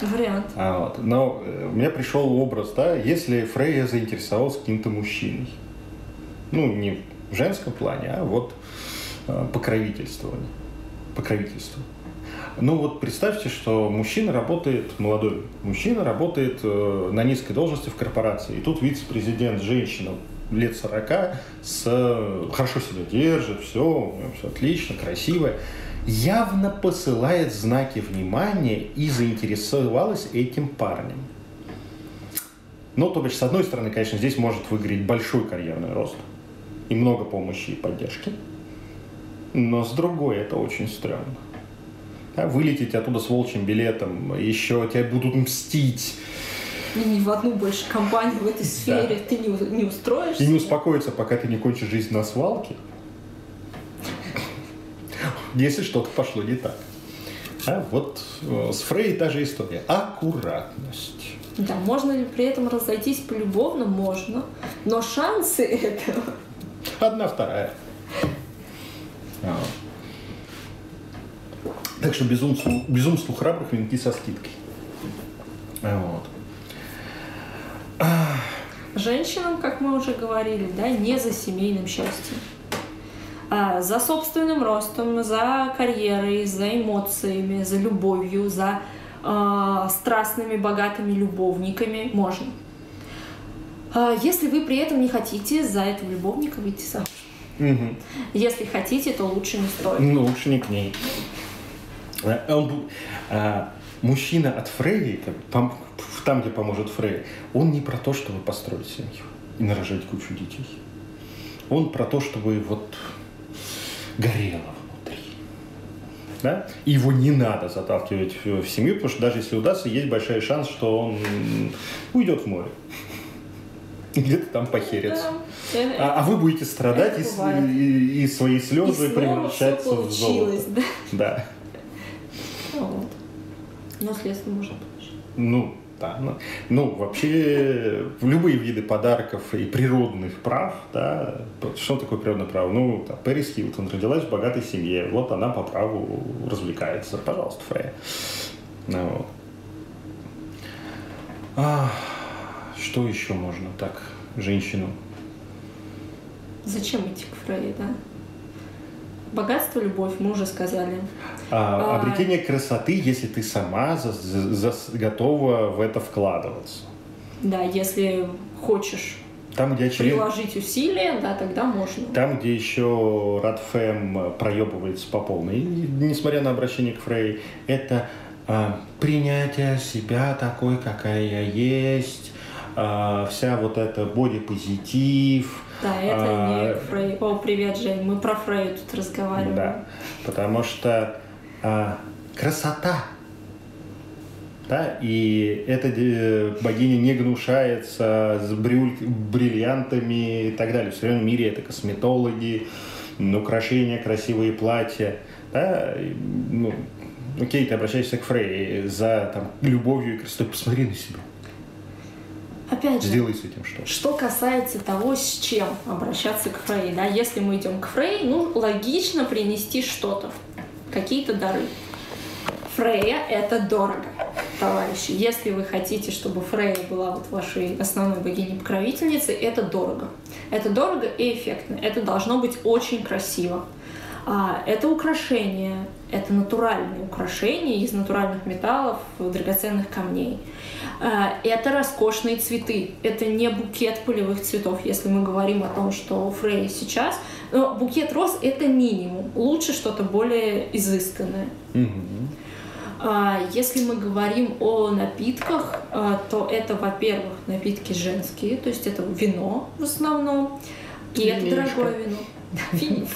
Вариант. А вот. Но э, у меня пришел образ, да, если Фрейя заинтересовалась каким-то мужчиной. Ну, не в женском плане, а вот э, покровительствование. Покровительство. Ну вот представьте, что мужчина работает, молодой мужчина работает э, на низкой должности в корпорации. И тут вице-президент, женщина лет 40, с, э, хорошо себя держит, все, все отлично, красивая, явно посылает знаки внимания и заинтересовалась этим парнем. Ну, то бишь, с одной стороны, конечно, здесь может выиграть большой карьерный рост и много помощи и поддержки. Но с другой это очень стрёмно. Да, вылететь оттуда с волчьим билетом, еще тебя будут мстить, И ни в одну больше компанию в этой сфере ты не, не устроишься. и не успокоиться, пока ты не кончишь жизнь на свалке. Если что-то пошло не так. А вот э, с Фрей та же история. Аккуратность. Да, можно ли при этом разойтись полюбовно? Можно. Но шансы этого... Одна вторая. Так что безумству, безумству храбрых венки со скидкой. Вот. Женщинам, как мы уже говорили, да, не за семейным счастьем. а, за собственным ростом, за карьерой, за эмоциями, за любовью, за э, страстными, богатыми любовниками можно. А если вы при этом не хотите за этого любовника выйти замуж. Угу. Если хотите, то лучше не стоит. Ну, лучше не к ней. Он, а, мужчина от Фрейи, там, где поможет Фрей, он не про то, чтобы построить семью и нарожать кучу детей. Он про то, чтобы вот горело внутри. Да? И его не надо заталкивать в семью, потому что даже если удастся, есть большой шанс, что он уйдет в море. Где-то там похерится. А, а вы будете страдать и, и, и свои слезы и превращаться в золото. Да. да. Вот. Но следствие может быть. Ну, да. Ну, ну, вообще, любые виды подарков и природных прав, да, что такое природное право? Ну, там, Пэрис Хилтон родилась в богатой семье, вот она по праву развлекается. Пожалуйста, Фрея. Ну, вот. а, что еще можно так женщину? Зачем идти к Фрейе, да? Богатство, любовь, мы уже сказали. А, а, обретение красоты, если ты сама за, за, за, готова в это вкладываться. Да, если хочешь там, где член... приложить усилия, да, тогда можно. Там, где еще Радфем проебывается по полной, несмотря на обращение к Фрей, это а, принятие себя такой, какая я есть, а, вся вот эта бодипозитив, да, это а, не Фрей. О, привет, Жень, мы про Фрей тут разговариваем. Да, потому что а, красота, да, и эта э, богиня не гнушается с брюль, бриллиантами и так далее. В современном мире это косметологи, украшения, красивые платья, да, ну, окей, ты обращаешься к Фрей за там, любовью и красотой, посмотри на себя опять же, сделай с этим что. Что касается того, с чем обращаться к Фрей, да, если мы идем к Фрей, ну, логично принести что-то, какие-то дары. Фрея — это дорого, товарищи. Если вы хотите, чтобы Фрея была вот вашей основной богиней-покровительницей, это дорого. Это дорого и эффектно. Это должно быть очень красиво. А, это украшение, это натуральные украшения из натуральных металлов, драгоценных камней. А, это роскошные цветы, это не букет полевых цветов, если мы говорим о том, что у Фрей сейчас. Но букет роз — это минимум, лучше что-то более изысканное. А, если мы говорим о напитках, то это, во-первых, напитки женские, то есть это вино в основном, и это дорогое вино.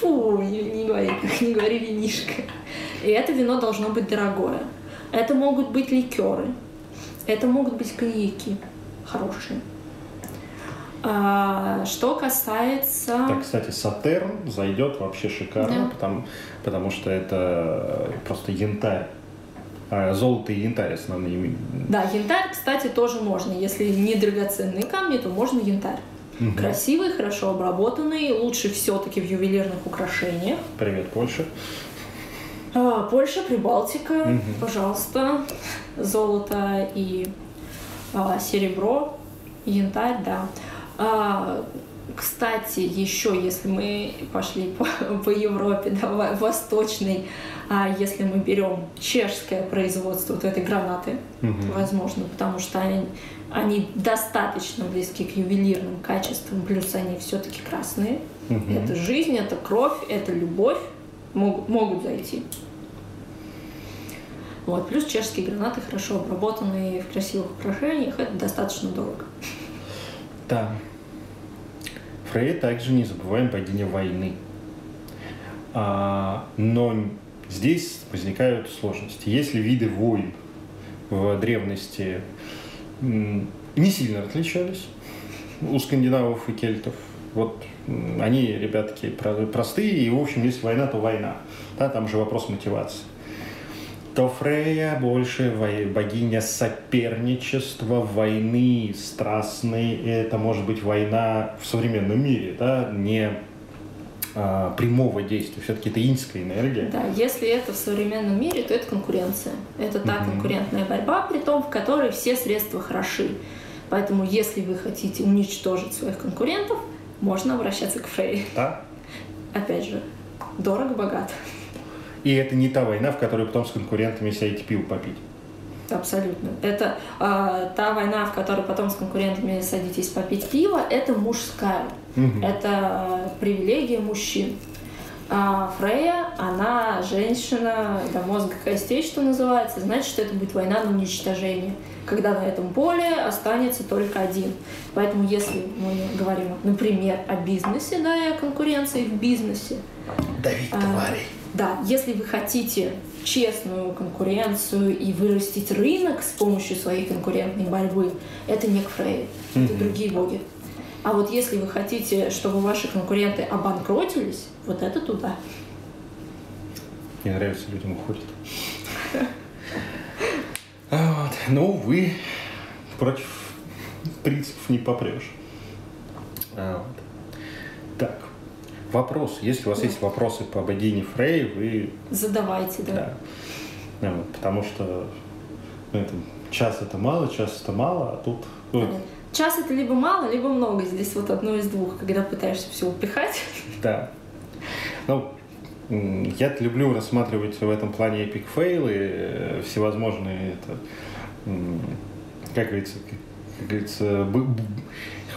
Фу, не, не говори, не говори винишко. И это вино должно быть дорогое. Это могут быть ликеры, это могут быть коньяки хорошие. А, что касается... Так, кстати, Сатерн зайдет вообще шикарно, да. потому, потому что это просто янтарь. А золото и янтарь основные. Да, янтарь, кстати, тоже можно. Если не драгоценные камни, то можно янтарь. Угу. Красивый, хорошо обработанный, лучше все-таки в ювелирных украшениях. Привет, Польша. А, Польша, Прибалтика, угу. пожалуйста. Золото и а, серебро, янтарь, да. А, кстати, еще, если мы пошли по, по Европе, да, восточной, а если мы берем чешское производство, то это гранаты, угу. возможно, потому что они, они достаточно близки к ювелирным качествам, плюс они все-таки красные. Угу. Это жизнь, это кровь, это любовь, могут, могут зайти. Вот. Плюс чешские гранаты хорошо обработанные в красивых украшениях, это достаточно дорого. Да. Фрей также не забываем богиня войны. А, но здесь возникают сложности. Если виды войн в древности не сильно отличались у скандинавов и кельтов. Вот они, ребятки, простые, и, в общем, если война, то война. Да, там же вопрос мотивации. То Фрея больше богиня соперничества, войны страстной. Это может быть война в современном мире, да, не а, прямого действия. Все-таки это иньская энергия. Да, если это в современном мире, то это конкуренция. Это та mm-hmm. конкурентная борьба, при том, в которой все средства хороши. Поэтому, если вы хотите уничтожить своих конкурентов, можно обращаться к Фрей. Да. Опять же, дорого-богато. И это не та война, в которой потом с конкурентами сядете пиво попить. Абсолютно. Это э, та война, в которой потом с конкурентами садитесь попить пиво, это мужская. Мгм. Это э, привилегия мужчин. А Фрея, она женщина до мозга костей, что называется, значит, что это будет война на уничтожение, когда на этом поле останется только один. Поэтому если мы говорим, например, о бизнесе, да, и о конкуренции в бизнесе, Давить А, да, если вы хотите честную конкуренцию и вырастить рынок с помощью своей конкурентной борьбы, это не к Фрейе, это другие боги. А вот если вы хотите, чтобы ваши конкуренты обанкротились, вот это туда. Мне нравится, людям уходит. А вот. Ну, вы против принципов не попрешь. А. Так, вопрос. Если у вас есть вопросы по богине Фрей, вы... Задавайте, да. Да. Ну, вот, потому что ну, это, час это мало, час это мало, а тут... ну, Понятно. Час это либо мало, либо много. Здесь вот одно из двух, когда пытаешься все упихать. Да. Ну, я люблю рассматривать в этом плане эпик фейлы, э, всевозможные, это, как говорится, как, говорится,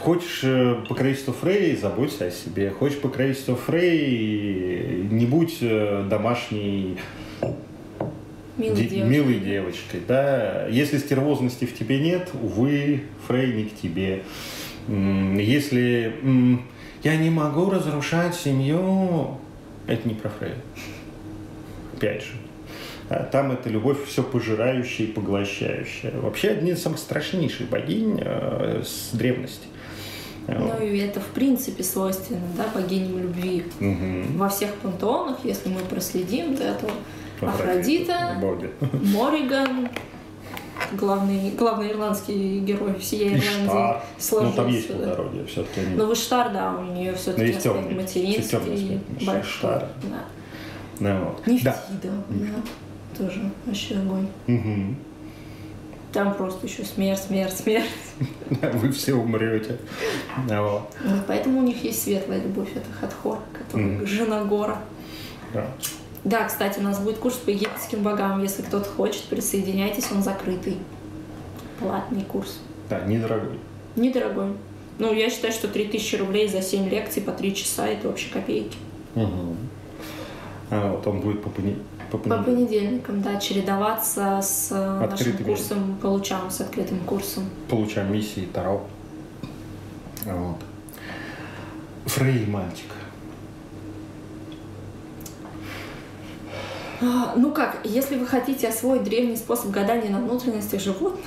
хочешь э, покровительство Фрей, заботься о себе, хочешь покровительство Фрей, не будь э, домашней Милый де- девочка. милой девочкой, да. Если стервозности в тебе нет, увы, Фрей не к тебе. Если я не могу разрушать семью, это не про Фрея. Опять же. А Там это любовь все пожирающая и поглощающая. Вообще, одни из самых страшнейших богинь э, с древности. Ну и это в принципе свойственно, да, богиням любви. Мгм. Во всех пантеонах, если мы проследим, да, то Афродита. Мориган, главный, главный ирландский герой всей. Ирландии, Ну, там есть да. плодородие, все-таки они... Но в Иштар, да, у нее Ну, все-таки есть аспект тёмный, материнский, конечно, большой. Иштара. Да. Ну, вот. Нефтида, Да. да, тоже вообще огонь. Мгм. Там просто еще смерть, смерть, смерть. Вы все умрете. Вот. Вот поэтому у них есть светлая любовь, это Хатхор, который жена Гора. Да. Да, кстати, у нас будет курс по египетским богам. Если кто-то хочет, присоединяйтесь, он закрытый. Платный курс. Да, недорогой. Недорогой. Ну, я считаю, что 3000 рублей за 7 лекций по 3 часа это вообще копейки. Мгм. А вот он будет по, пони- по По понедельникам. понедельникам, да, чередоваться с э, нашим Открытыми. курсом, получам, с открытым курсом. Получаем миссии Таро. Вот. Фрей Мальчик. А, Ну как, если вы хотите освоить древний способ гадания на внутренностях животных,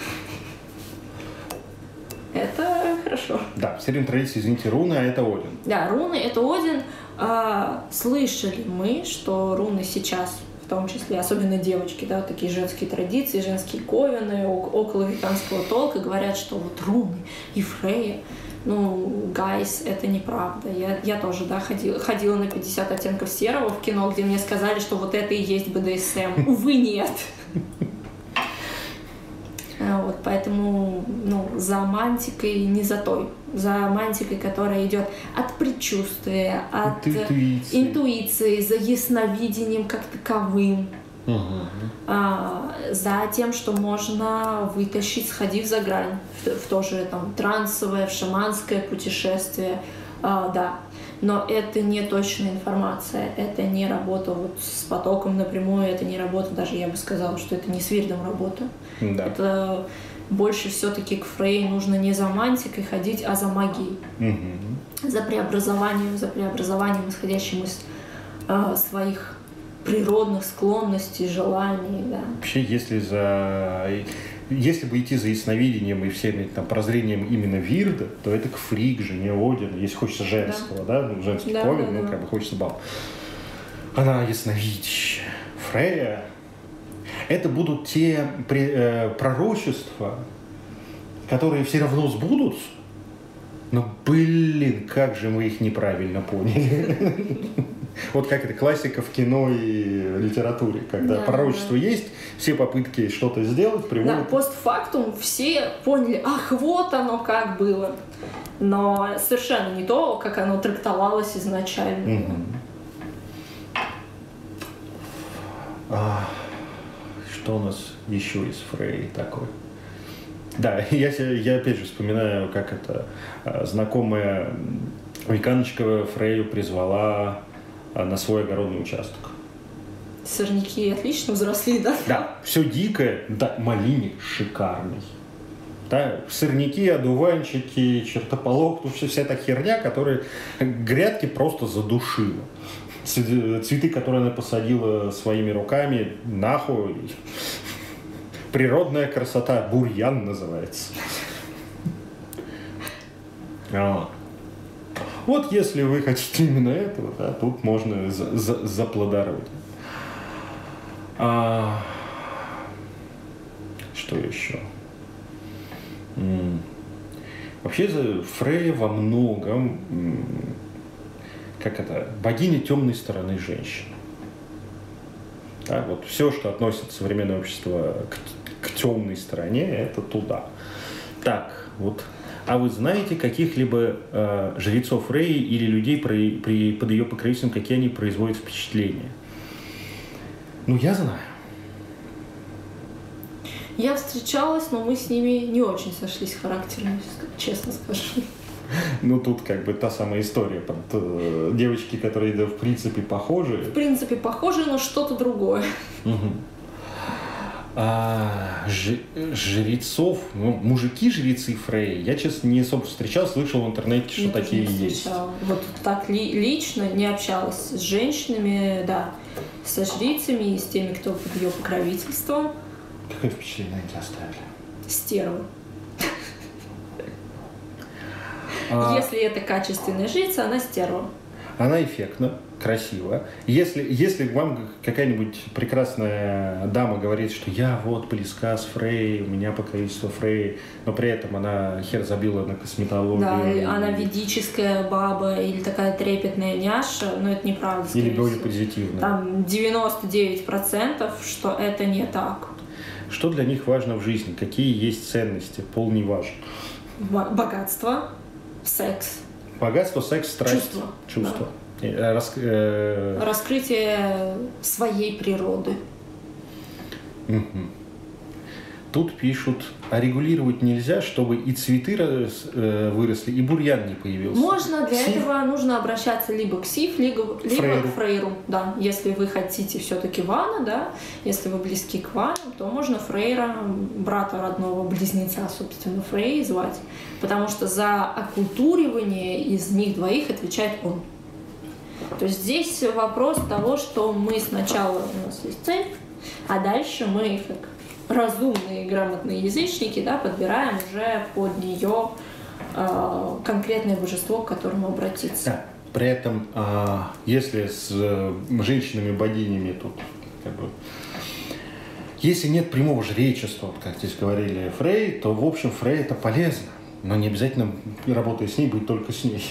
это хорошо. Да, в средней традиции, извините, руны, а это Один. Да, руны это Один. А, слышали мы, что руны сейчас, том числе, особенно девочки, да, такие женские традиции, женские ковины, около веканского толка говорят, что вот руны и Фрея, ну, гайс, это неправда. Я, я тоже, да, ходила, ходила на 50 оттенков серого в кино, где мне сказали, что вот это и есть БДСМ. Увы, нет. А, Вот, поэтому, ну, за мантикой не за той. За мантикой, которая идет от предчувствия, от Интуиции. интуиции, за ясновидением как таковым, Мгм. а, за тем, что можно вытащить, сходив за грань, в, в то же там трансовое, в шаманское путешествие, А, да. Но это не точная информация, это не работа вот с потоком напрямую, это не работа, даже я бы сказала, что это не с Вирдом работа. Да. Это больше все-таки к Фрей нужно не за мантикой ходить, а за магией Мгм. за преобразованием, за преобразованием, исходящим из э, своих природных склонностей, желаний, да. Вообще, если за... Если бы идти за ясновидением и всеми там прозрением именно Вирда, то это к Фриг, жене Одина, если хочется женского, да, ну, женский Да, ковен, да, ну, да. как бы хочется баб. Она ясновидящая. Фрея. Это будут те э, пророчества, которые все равно сбудутся, но, блин, как же мы их неправильно поняли. Вот как это классика в кино и литературе, когда Да, пророчество есть, все попытки что-то сделать Да, приводят... постфактум все поняли, ах, вот оно как было. Но совершенно не то, как оно трактовалось изначально. Мгм. Что у нас еще из Фрей такой? Да, я, я опять же вспоминаю, как это а, знакомая Виканочка Фрею призвала а, на свой огородный участок. Сорняки отлично взросли, да? Да, все дикое, да, малиник шикарный. Да, сорняки, одуванчики, чертополох, ну, все, вся эта херня, которая грядки просто задушила. Цветы, которые она посадила своими руками, нахуй. Природная красота, бурьян называется. А. Вот если вы хотите именно этого, да, тут можно за за заплодородить. А... Что еще? Вообще Фрея во многом, как это, богиня темной стороны женщин. Да, вот все, что относит современное общество к, к темной стороне, это туда. Так, вот. А вы знаете каких-либо э, жрецов Фреи или людей при, при, под ее покровительством, какие они производят впечатления? Ну, я знаю. Я встречалась, но мы с ними не очень сошлись характерно, честно скажу. Ну, тут как бы та самая история. Э, девочки, которые да, в принципе похожи. В принципе похожи, но что-то другое. Угу. А, ж, жрецов, ну, мужики-жрецы Фрей, я, честно, не особо встречал, слышал в интернете, что я такие есть. Вот так ли, лично не общалась с женщинами, да, со жрицами и с теми, кто под ее покровительством. Какое впечатление они оставили? Стервы. А... Если это качественная жрица, она стерва. Она эффектна, красиво. Если, если вам какая-нибудь прекрасная дама говорит, что я вот близка с Фрей, у меня покровительство Фрей, но при этом она хер забила на косметологию. Да, и... она ведическая баба или такая трепетная няша, но это неправда. Или более позитивная. Там 99% что это не так. Что для них важно в жизни? Какие есть ценности? Пол не важен. Богатство, секс. Богатство, секс, страсть. Чувство. Чувство. Да. Э, рас, э... Раскрытие своей природы. Угу. Тут пишут, а регулировать нельзя, чтобы и цветы э, выросли, и бурьян не появился. Можно, для Сиф? этого нужно обращаться либо к СИФ, либо, либо фрейру. к фрейру. Да. Если вы хотите все-таки вана, да, если вы близки к вану, то можно фрейра, брата родного, близнеца, собственно, фрей звать. Потому что за оккультуривание из них двоих отвечает он. То есть здесь вопрос того, что мы сначала, у нас есть цель, а дальше мы как разумные грамотные язычники, да, подбираем уже под нее э, конкретное божество, к которому обратиться. Да. При этом, э, если с э, женщинами-богинями тут как бы если нет прямого жречества, вот как здесь говорили Фрей, то, в общем, Фрей это полезно. Но не обязательно, работая с ней, быть только с ней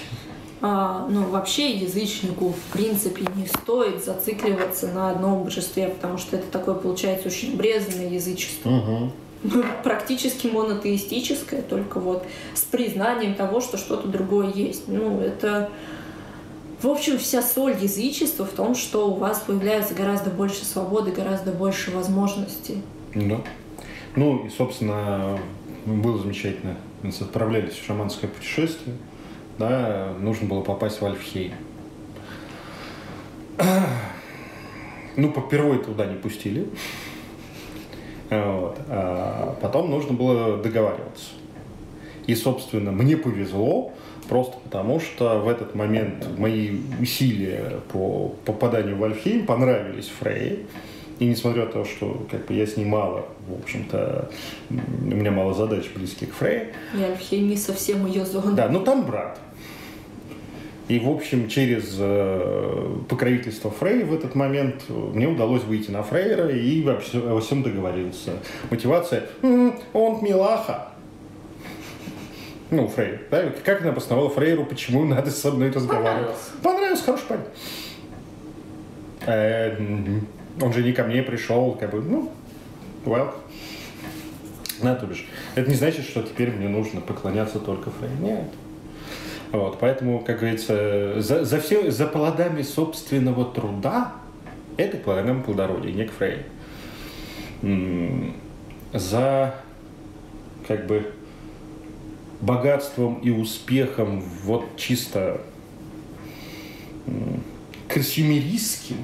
ну, вообще язычнику, в принципе, не стоит зацикливаться на одном божестве, потому что это такое, получается, очень брезанное язычество. Угу. Практически монотеистическое, только вот с признанием того, что что-то другое есть. Ну, это... В общем, вся соль язычества в том, что у вас появляется гораздо больше свободы, гораздо больше возможностей. Да. Ну, и, собственно, было замечательно. Мы отправлялись в шаманское путешествие да, нужно было попасть в Альфхейм. Ну, впервые туда не пустили. Вот. А потом нужно было договариваться. И, собственно, мне повезло, просто потому что в этот момент мои усилия по попаданию в Альфхейм понравились Фрей. И несмотря на то, что как бы я снимала, в общем-то, у меня мало задач близких к Фрей. И не совсем ее зона. Да, но там брат. И, в общем, через э, покровительство Фрей в этот момент мне удалось выйти на Фрейра и вообще обо всем договорился. Мотивация «М-м, «Он милаха». Ну, Фрейр. Да? Как она обосновала Фрейру, почему надо со мной разговаривать? Понравилось. Понравилось, хороший парень. Он же не ко мне пришел, как бы, ну, welcome. На, то бишь. Это не значит, что теперь мне нужно поклоняться только Фрейру. Нет. Вот, поэтому, как говорится, за, за, все, за плодами собственного труда Это богам плодородия, не к Фрей. За как бы богатством и успехом вот чисто консюмеристским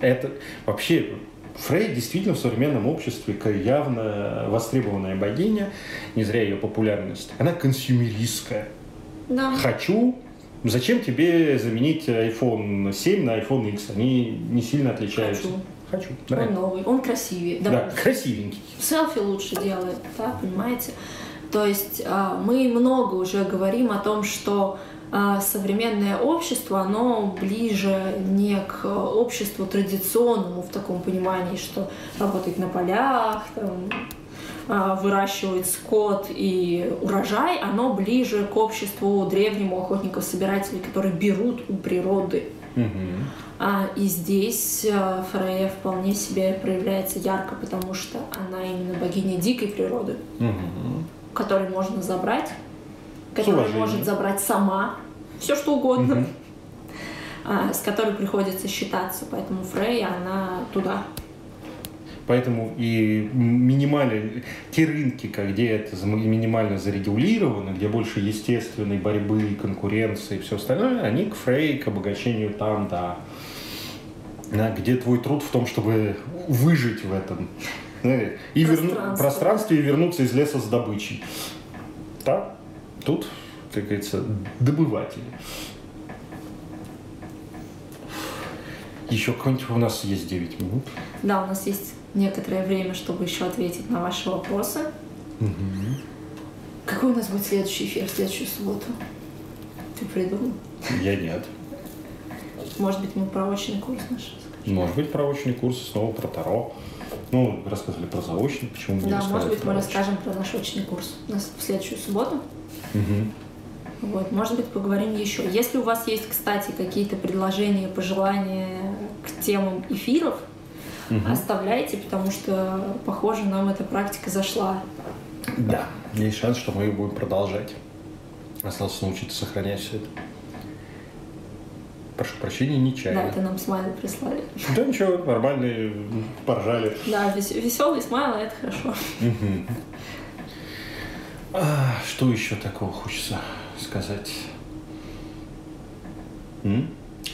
это вообще Фрей действительно в современном обществе явно востребованная богиня, не зря ее популярность. Она консюмеристская. Да. Хочу, зачем тебе заменить iPhone 7 на iPhone X? Они не сильно отличаются. Хочу. Хочу. Он новый, он красивее. Да, да красивенький. Селфи лучше делает, да, понимаете? То есть а, мы много уже говорим о том, что современное общество, оно ближе не к обществу традиционному в таком понимании, что работает на полях, там, а, выращивает скот и урожай, оно ближе к обществу древнему охотников-собирателей, которые берут у природы. А, и здесь а, Фрея вполне себе проявляется ярко, потому что она именно богиня дикой природы, mm-hmm. которую можно забрать которая может забрать сама все что угодно, угу. а, с которой приходится считаться. Поэтому Фрей, она туда. Поэтому и минимально те рынки, где это минимально зарегулировано, где больше естественной борьбы, конкуренции и все остальное, они к Фрей, к обогащению там, да. да где твой труд в том, чтобы выжить в этом и верну... пространстве и вернуться из леса с добычей. Да, тут как говорится, добыватели. Еще какой-нибудь у нас есть 9 минут. Да, у нас есть некоторое время, чтобы еще ответить на ваши вопросы. Угу. Какой у нас будет следующий эфир в следующую субботу? Ты придумал? Я нет. Может быть, мы про очный курс наш? Может быть, про очный курс, снова про Таро. Ну, рассказали про заочный, почему бы Да, не может быть, мы расскажем про наш очный курс у нас в следующую субботу. Угу. Вот, может быть, поговорим еще. Если у вас есть, кстати, какие-то предложения, пожелания к темам эфиров, угу. оставляйте, потому что, похоже, нам эта практика зашла. Да, есть шанс, что мы ее будем продолжать. Осталось научиться сохранять все это. Прошу прощения, нечаянно. Да, это нам смайлы прислали. Да ничего, нормальные, поржали. Да, веселый смайл, это хорошо. Угу. А, что еще такого хочется сказать? М?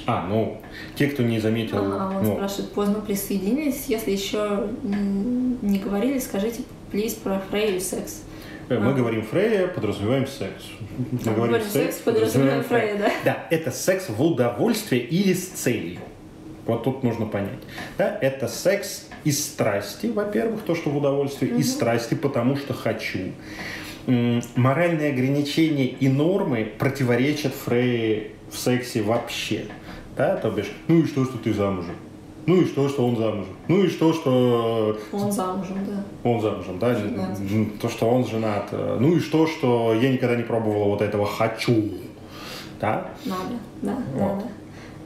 А, ну, те, кто не заметил... А, он ну, спрашивает, поздно присоединились. Если еще не говорили, скажите, плиз, про Фрейю и секс. Э, мы а. говорим Фрея, подразумеваем секс. Мы а, говорим, говорим секс, подразумеваем Фрея, да? Да, это секс в удовольствие или с целью. Вот тут нужно понять. Да, это секс из страсти, во-первых, то, что в удовольствии, угу. из страсти, потому что хочу моральные ограничения и нормы противоречат Фрей в сексе вообще. Да, то бишь, ну и что, что ты замужем? Ну и что, что он замужем? Ну и что, что... Он замужем, да. Он замужем, да? Женат. То, что он женат. Ну и что, что я никогда не пробовала вот этого «хочу». Да? Надо, да, вот. надо.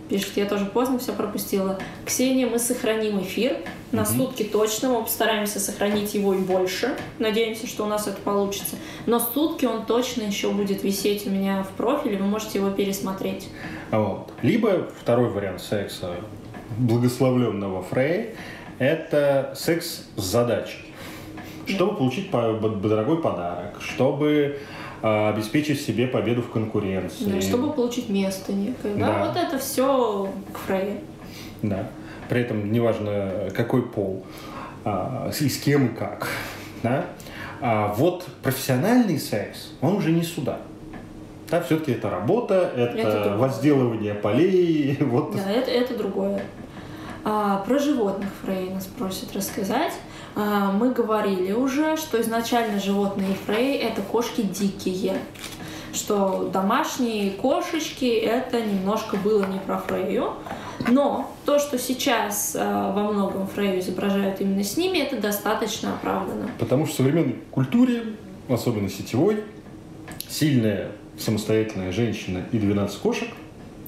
Пишет, я тоже поздно все пропустила. Ксения, мы сохраним эфир на угу. сутки точно. Мы постараемся сохранить его и больше. Надеемся, что у нас это получится. Но сутки он точно еще будет висеть у меня в профиле. Вы можете его пересмотреть. Вот. Либо второй вариант секса благословленного Фрей – это секс с задачей. Чтобы получить дорогой подарок, чтобы а, обеспечить себе победу в конкуренции. Да, чтобы получить место некое. Да, да вот это все к Фрейе. Да. При этом неважно какой пол, а, и с кем и как. Да? А вот профессиональный секс, он уже не сюда. Да, все-таки это работа, это, это возделывание полей. Вот. Да, это, это другое. А, про животных Фрей нас просит рассказать. А, мы говорили уже, что изначально животные Фрей — это кошки дикие что домашние кошечки это немножко было не про Фрейю, но то, что сейчас э, во многом Фрейю изображают именно с ними, это достаточно оправдано. Потому что в современной культуре, особенно сетевой, сильная самостоятельная женщина и 12 кошек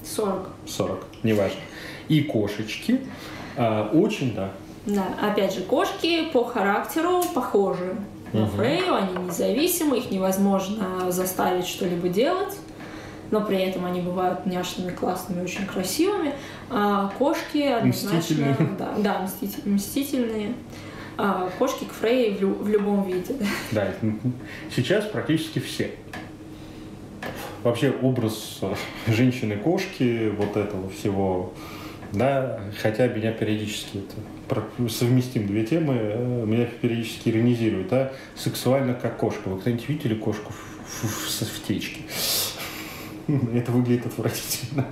40. 40, неважно. И кошечки очень, да, да, опять же, кошки по характеру похожи на угу. Фрейю, они независимы, их невозможно заставить что-либо делать. но при этом они бывают няшными, классными, очень красивыми. А кошки однозначно... Мстительные. Да, да мститель- мстительные. А кошки к Фрей в, лю- в любом виде. Да, сейчас практически все. Вообще образ э, женщины-кошки, вот этого всего, да, хотя меня периодически это совместим две темы, э, меня периодически иронизируют, да, сексуально как кошка. Вы кто-нибудь видели кошку в, в- в- в течке? Это выглядит отвратительно.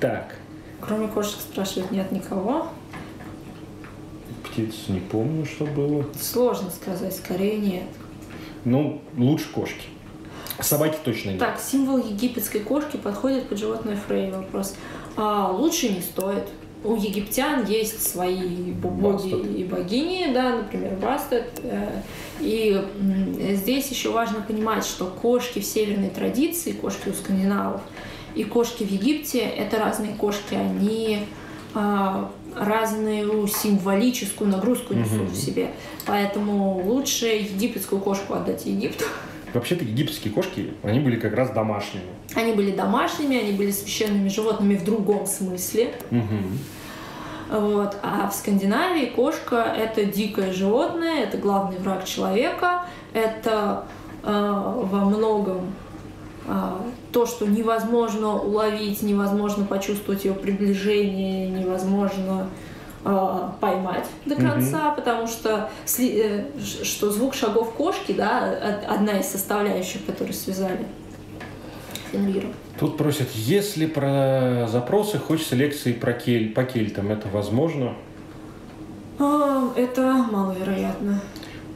Так, Кроме кошек спрашивают, нет никого. птиц не помню, что было. Сложно сказать, скорее нет. Ну, лучше кошки. Собаки точно нет. Так, символ египетской кошки подходит под животное Фрей. Вопрос. А, лучше не стоит. У египтян есть свои бо- боги Бастет. и богини, да, например, Бастет. э, И здесь еще важно понимать, что кошки в северной традиции, кошки у скандинавов и кошки в Египте – это разные кошки. Они а, разную символическую нагрузку несут Мгм. в себе. Поэтому лучше египетскую кошку отдать Египту. Вообще-то египетские кошки, они были как раз домашними. Они были домашними, они были священными животными в другом смысле. Мгм. Вот. А в Скандинавии кошка – это дикое животное, это главный враг человека, это э, во многом э, то, что невозможно уловить, невозможно почувствовать ее приближение, невозможно поймать до конца, потому что, э, что звук шагов кошки, да, од- одна из составляющих, которые связали Фенрира. Тут просят, если про запросы хочется лекции про кель, по кельтам, это возможно? А, Это маловероятно.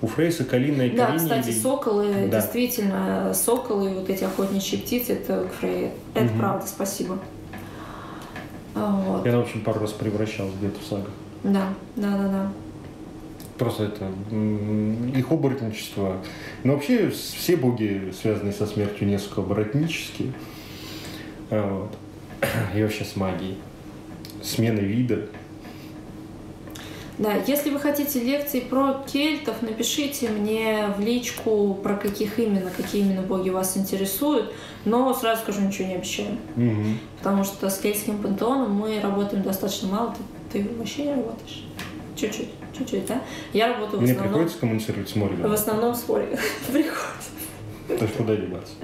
У Фрейса калина и Да, Калини кстати, или- соколы, Да. действительно, соколы, вот эти охотничьи птицы, это к Фрейе. Это Мгм. правда, спасибо. А, Вот. Я, в общем, пару раз превращался где-то в сагах. Да, да, да, да. Просто это их оборотничество. Но вообще все боги, связанные со смертью, несколько оборотнические. А, Вот. И вообще с магией. Смена вида. Да, если вы хотите лекции про кельтов, напишите мне в личку, про каких именно, какие именно боги вас интересуют. Но сразу скажу, ничего не обещаю. Мгм. Потому что с кельтским пантеоном мы работаем достаточно мало. Ты, ты вообще не работаешь? Чуть-чуть, чуть-чуть, да? Я работаю в Мне основном... приходится коммуницировать с Морганом. В основном с Ольгой. Приходится. То есть куда деваться?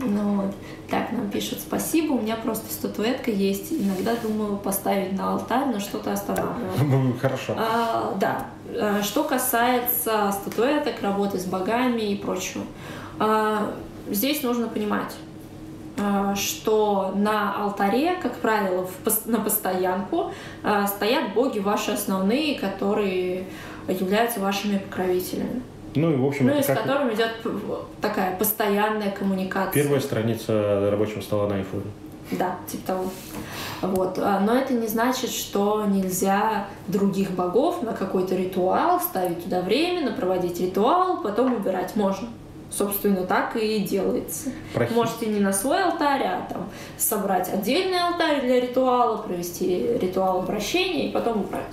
Ну вот. Так, нам пишут спасибо, у меня просто статуэтка есть. Иногда думаю поставить на алтарь, но что-то останавливает. Ну, Хорошо. А, да. А, Что касается статуэток, работы с богами и прочего. а, Здесь нужно понимать, а, что на алтаре, как правило, в на постоянку а, стоят боги ваши основные, которые являются вашими покровителями. Ну и в общем, Ну и с как которым идет такая постоянная коммуникация. первая страница рабочего стола на айфоне. Да, типа того. Вот. а, Но это не значит, что нельзя других богов на какой-то ритуал ставить туда временно, проводить ритуал, потом убирать можно. Собственно, так и делается. Прохи- Можете не на свой алтарь, а там собрать отдельный алтарь для ритуала, провести ритуал обращения и потом убрать.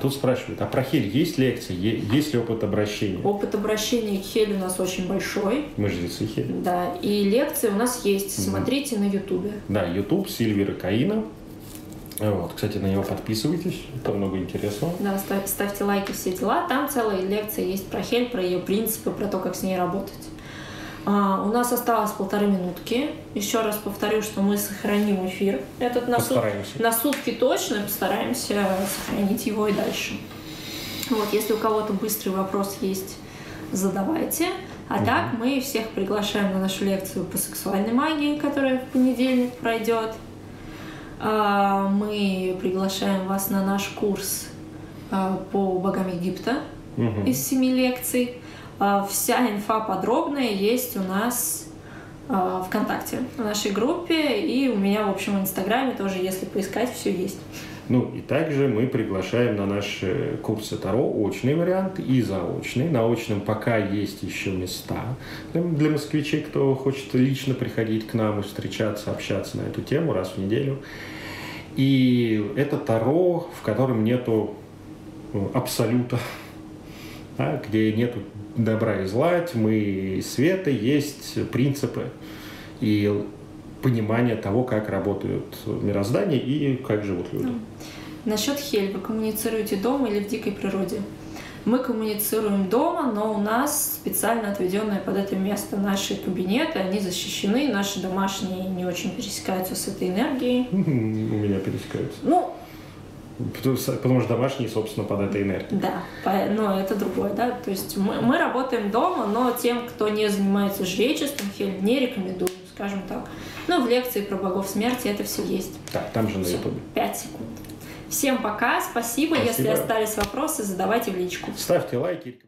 Тут спрашивают, а про Хель есть лекции? Есть ли опыт обращения? Опыт обращения к Хеле у нас очень большой. Мы жрецы Хель. Да, и лекции у нас есть. Мгм. Смотрите на Ютубе. Да, YouTube, Сильвера Каина. Вот, кстати, на него подписывайтесь, это много интересного. Да, ставь- ставьте лайки, все дела. Там целая лекция есть про Хель, про ее принципы, про то, как с ней работать. А, у нас осталось полторы минутки. Еще раз повторю, что мы сохраним эфир этот на, сут- на сутки точно, постараемся сохранить его и дальше. Вот, если у кого-то быстрый вопрос есть, задавайте. А Мгм. так мы всех приглашаем на нашу лекцию по сексуальной магии, которая в понедельник пройдет. А, Мы приглашаем вас на наш курс а, по богам Египта Мгм. из семи лекций. А, Вся инфа подробная есть у нас а, ВКонтакте, в нашей группе, и у меня, в общем, в Инстаграме тоже, если поискать, все есть. Ну и также мы приглашаем на наши курсы Таро очный вариант и заочный. На очном пока есть еще места для, москвичей, кто хочет лично приходить к нам и встречаться, общаться на эту тему раз в неделю. И это Таро, в котором нету ну, абсолюта, да, где нету добра и зла, тьмы и света, есть принципы. и понимание того, как работают мироздание и как живут люди. Насчет Хель, вы коммуницируете дома или в дикой природе? Мы коммуницируем дома, но у нас специально отведенное под это место наши кабинеты, они защищены, наши домашние не очень пересекаются с этой энергией. У меня пересекаются. Ну, Потому что домашние, собственно, под этой энергией. Да, но это другое, да. То есть мы, мы работаем дома, но тем, кто не занимается жречеством, Хель не рекомендую, скажем так. Ну, в лекции про богов смерти это все есть. Так, там же на ютубе. Пять секунд. Всем пока, спасибо. спасибо. Если остались вопросы, задавайте в личку. Ставьте лайки.